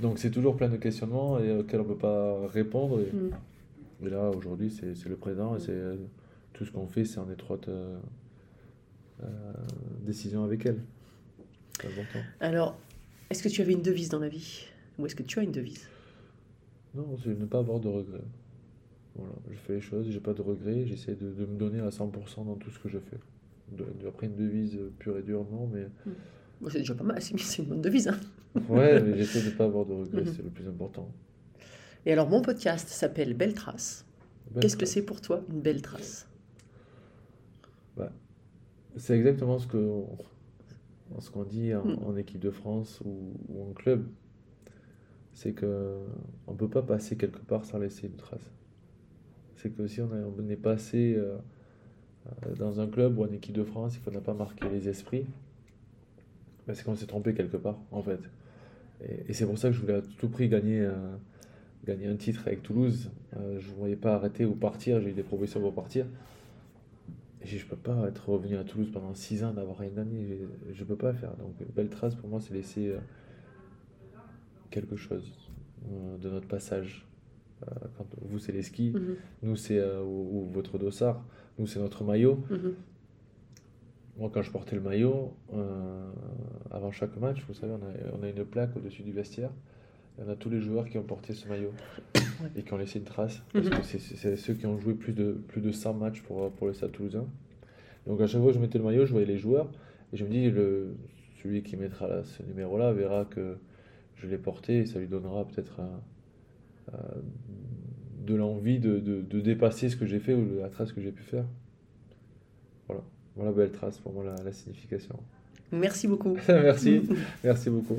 Donc c'est toujours plein de questionnements et auxquels on ne peut pas répondre. Et, Mm. Et là, aujourd'hui, c'est le présent et c'est tout ce qu'on fait, c'est en étroite euh, euh, décision avec. C'est important. Alors, est-ce que tu avais une devise dans la vie? Ou est-ce que tu as une devise? Non, c'est ne pas avoir de regrets. Voilà, je fais les choses, j'ai pas de regrets, j'essaie de, de me donner à 100% dans tout ce que je fais. De, de- après une devise pure et dure, non, mais Bon, C'est déjà pas mal, c'est une bonne devise. hein. ouais, mais j'essaie de pas avoir de regrets, Mhm. c'est le plus important. Et alors, mon podcast s'appelle Belle Trace. Qu'est-ce que c'est pour toi une belle trace? C'est exactement ce que ce qu'on dit en, Mm. en équipe de France ou, ou en club. C'est que on peut pas passer quelque part sans laisser une trace. C'est que si on, a- on est passé euh, euh, dans un club ou en équipe de France et qu'on n'a pas marqué les esprits, c'est qu'on s'est trompé quelque part, en fait. Et, et c'est pour ça que je voulais à tout prix gagner, euh, gagner un titre avec Toulouse. Euh, je ne voyais pas arrêter ou partir, j'ai eu des propositions pour partir. Et je ne peux pas être revenu à Toulouse pendant 6 ans, d'avoir rien gagné. Je ne peux pas faire. Donc, belle trace pour moi, c'est laisser euh, quelque chose euh, de notre passage. Quand vous, c'est les skis, Mhm, nous, c'est ou, ou votre dossard, nous, c'est notre maillot. mhm. Moi, quand je portais le maillot, avant chaque match, vous savez, on a, on a une plaque au-dessus du vestiaire. Et on a tous les joueurs qui ont porté ce maillot et qui ont laissé une trace. Parce que c'est- ceux qui ont joué plus de, plus de 100 matchs pour, pour le Stade toulousain. Donc à chaque fois que je mettais le maillot, je voyais les joueurs. Et je me dis, le, celui qui mettra là, ce numéro-là verra que je l'ai porté et ça lui donnera peut-être de l'envie de, de- de dépasser ce que j'ai fait ou la trace que j'ai pu faire. Voilà. Voilà, belle trace pour moi, la, la signification. Merci beaucoup. merci, merci beaucoup.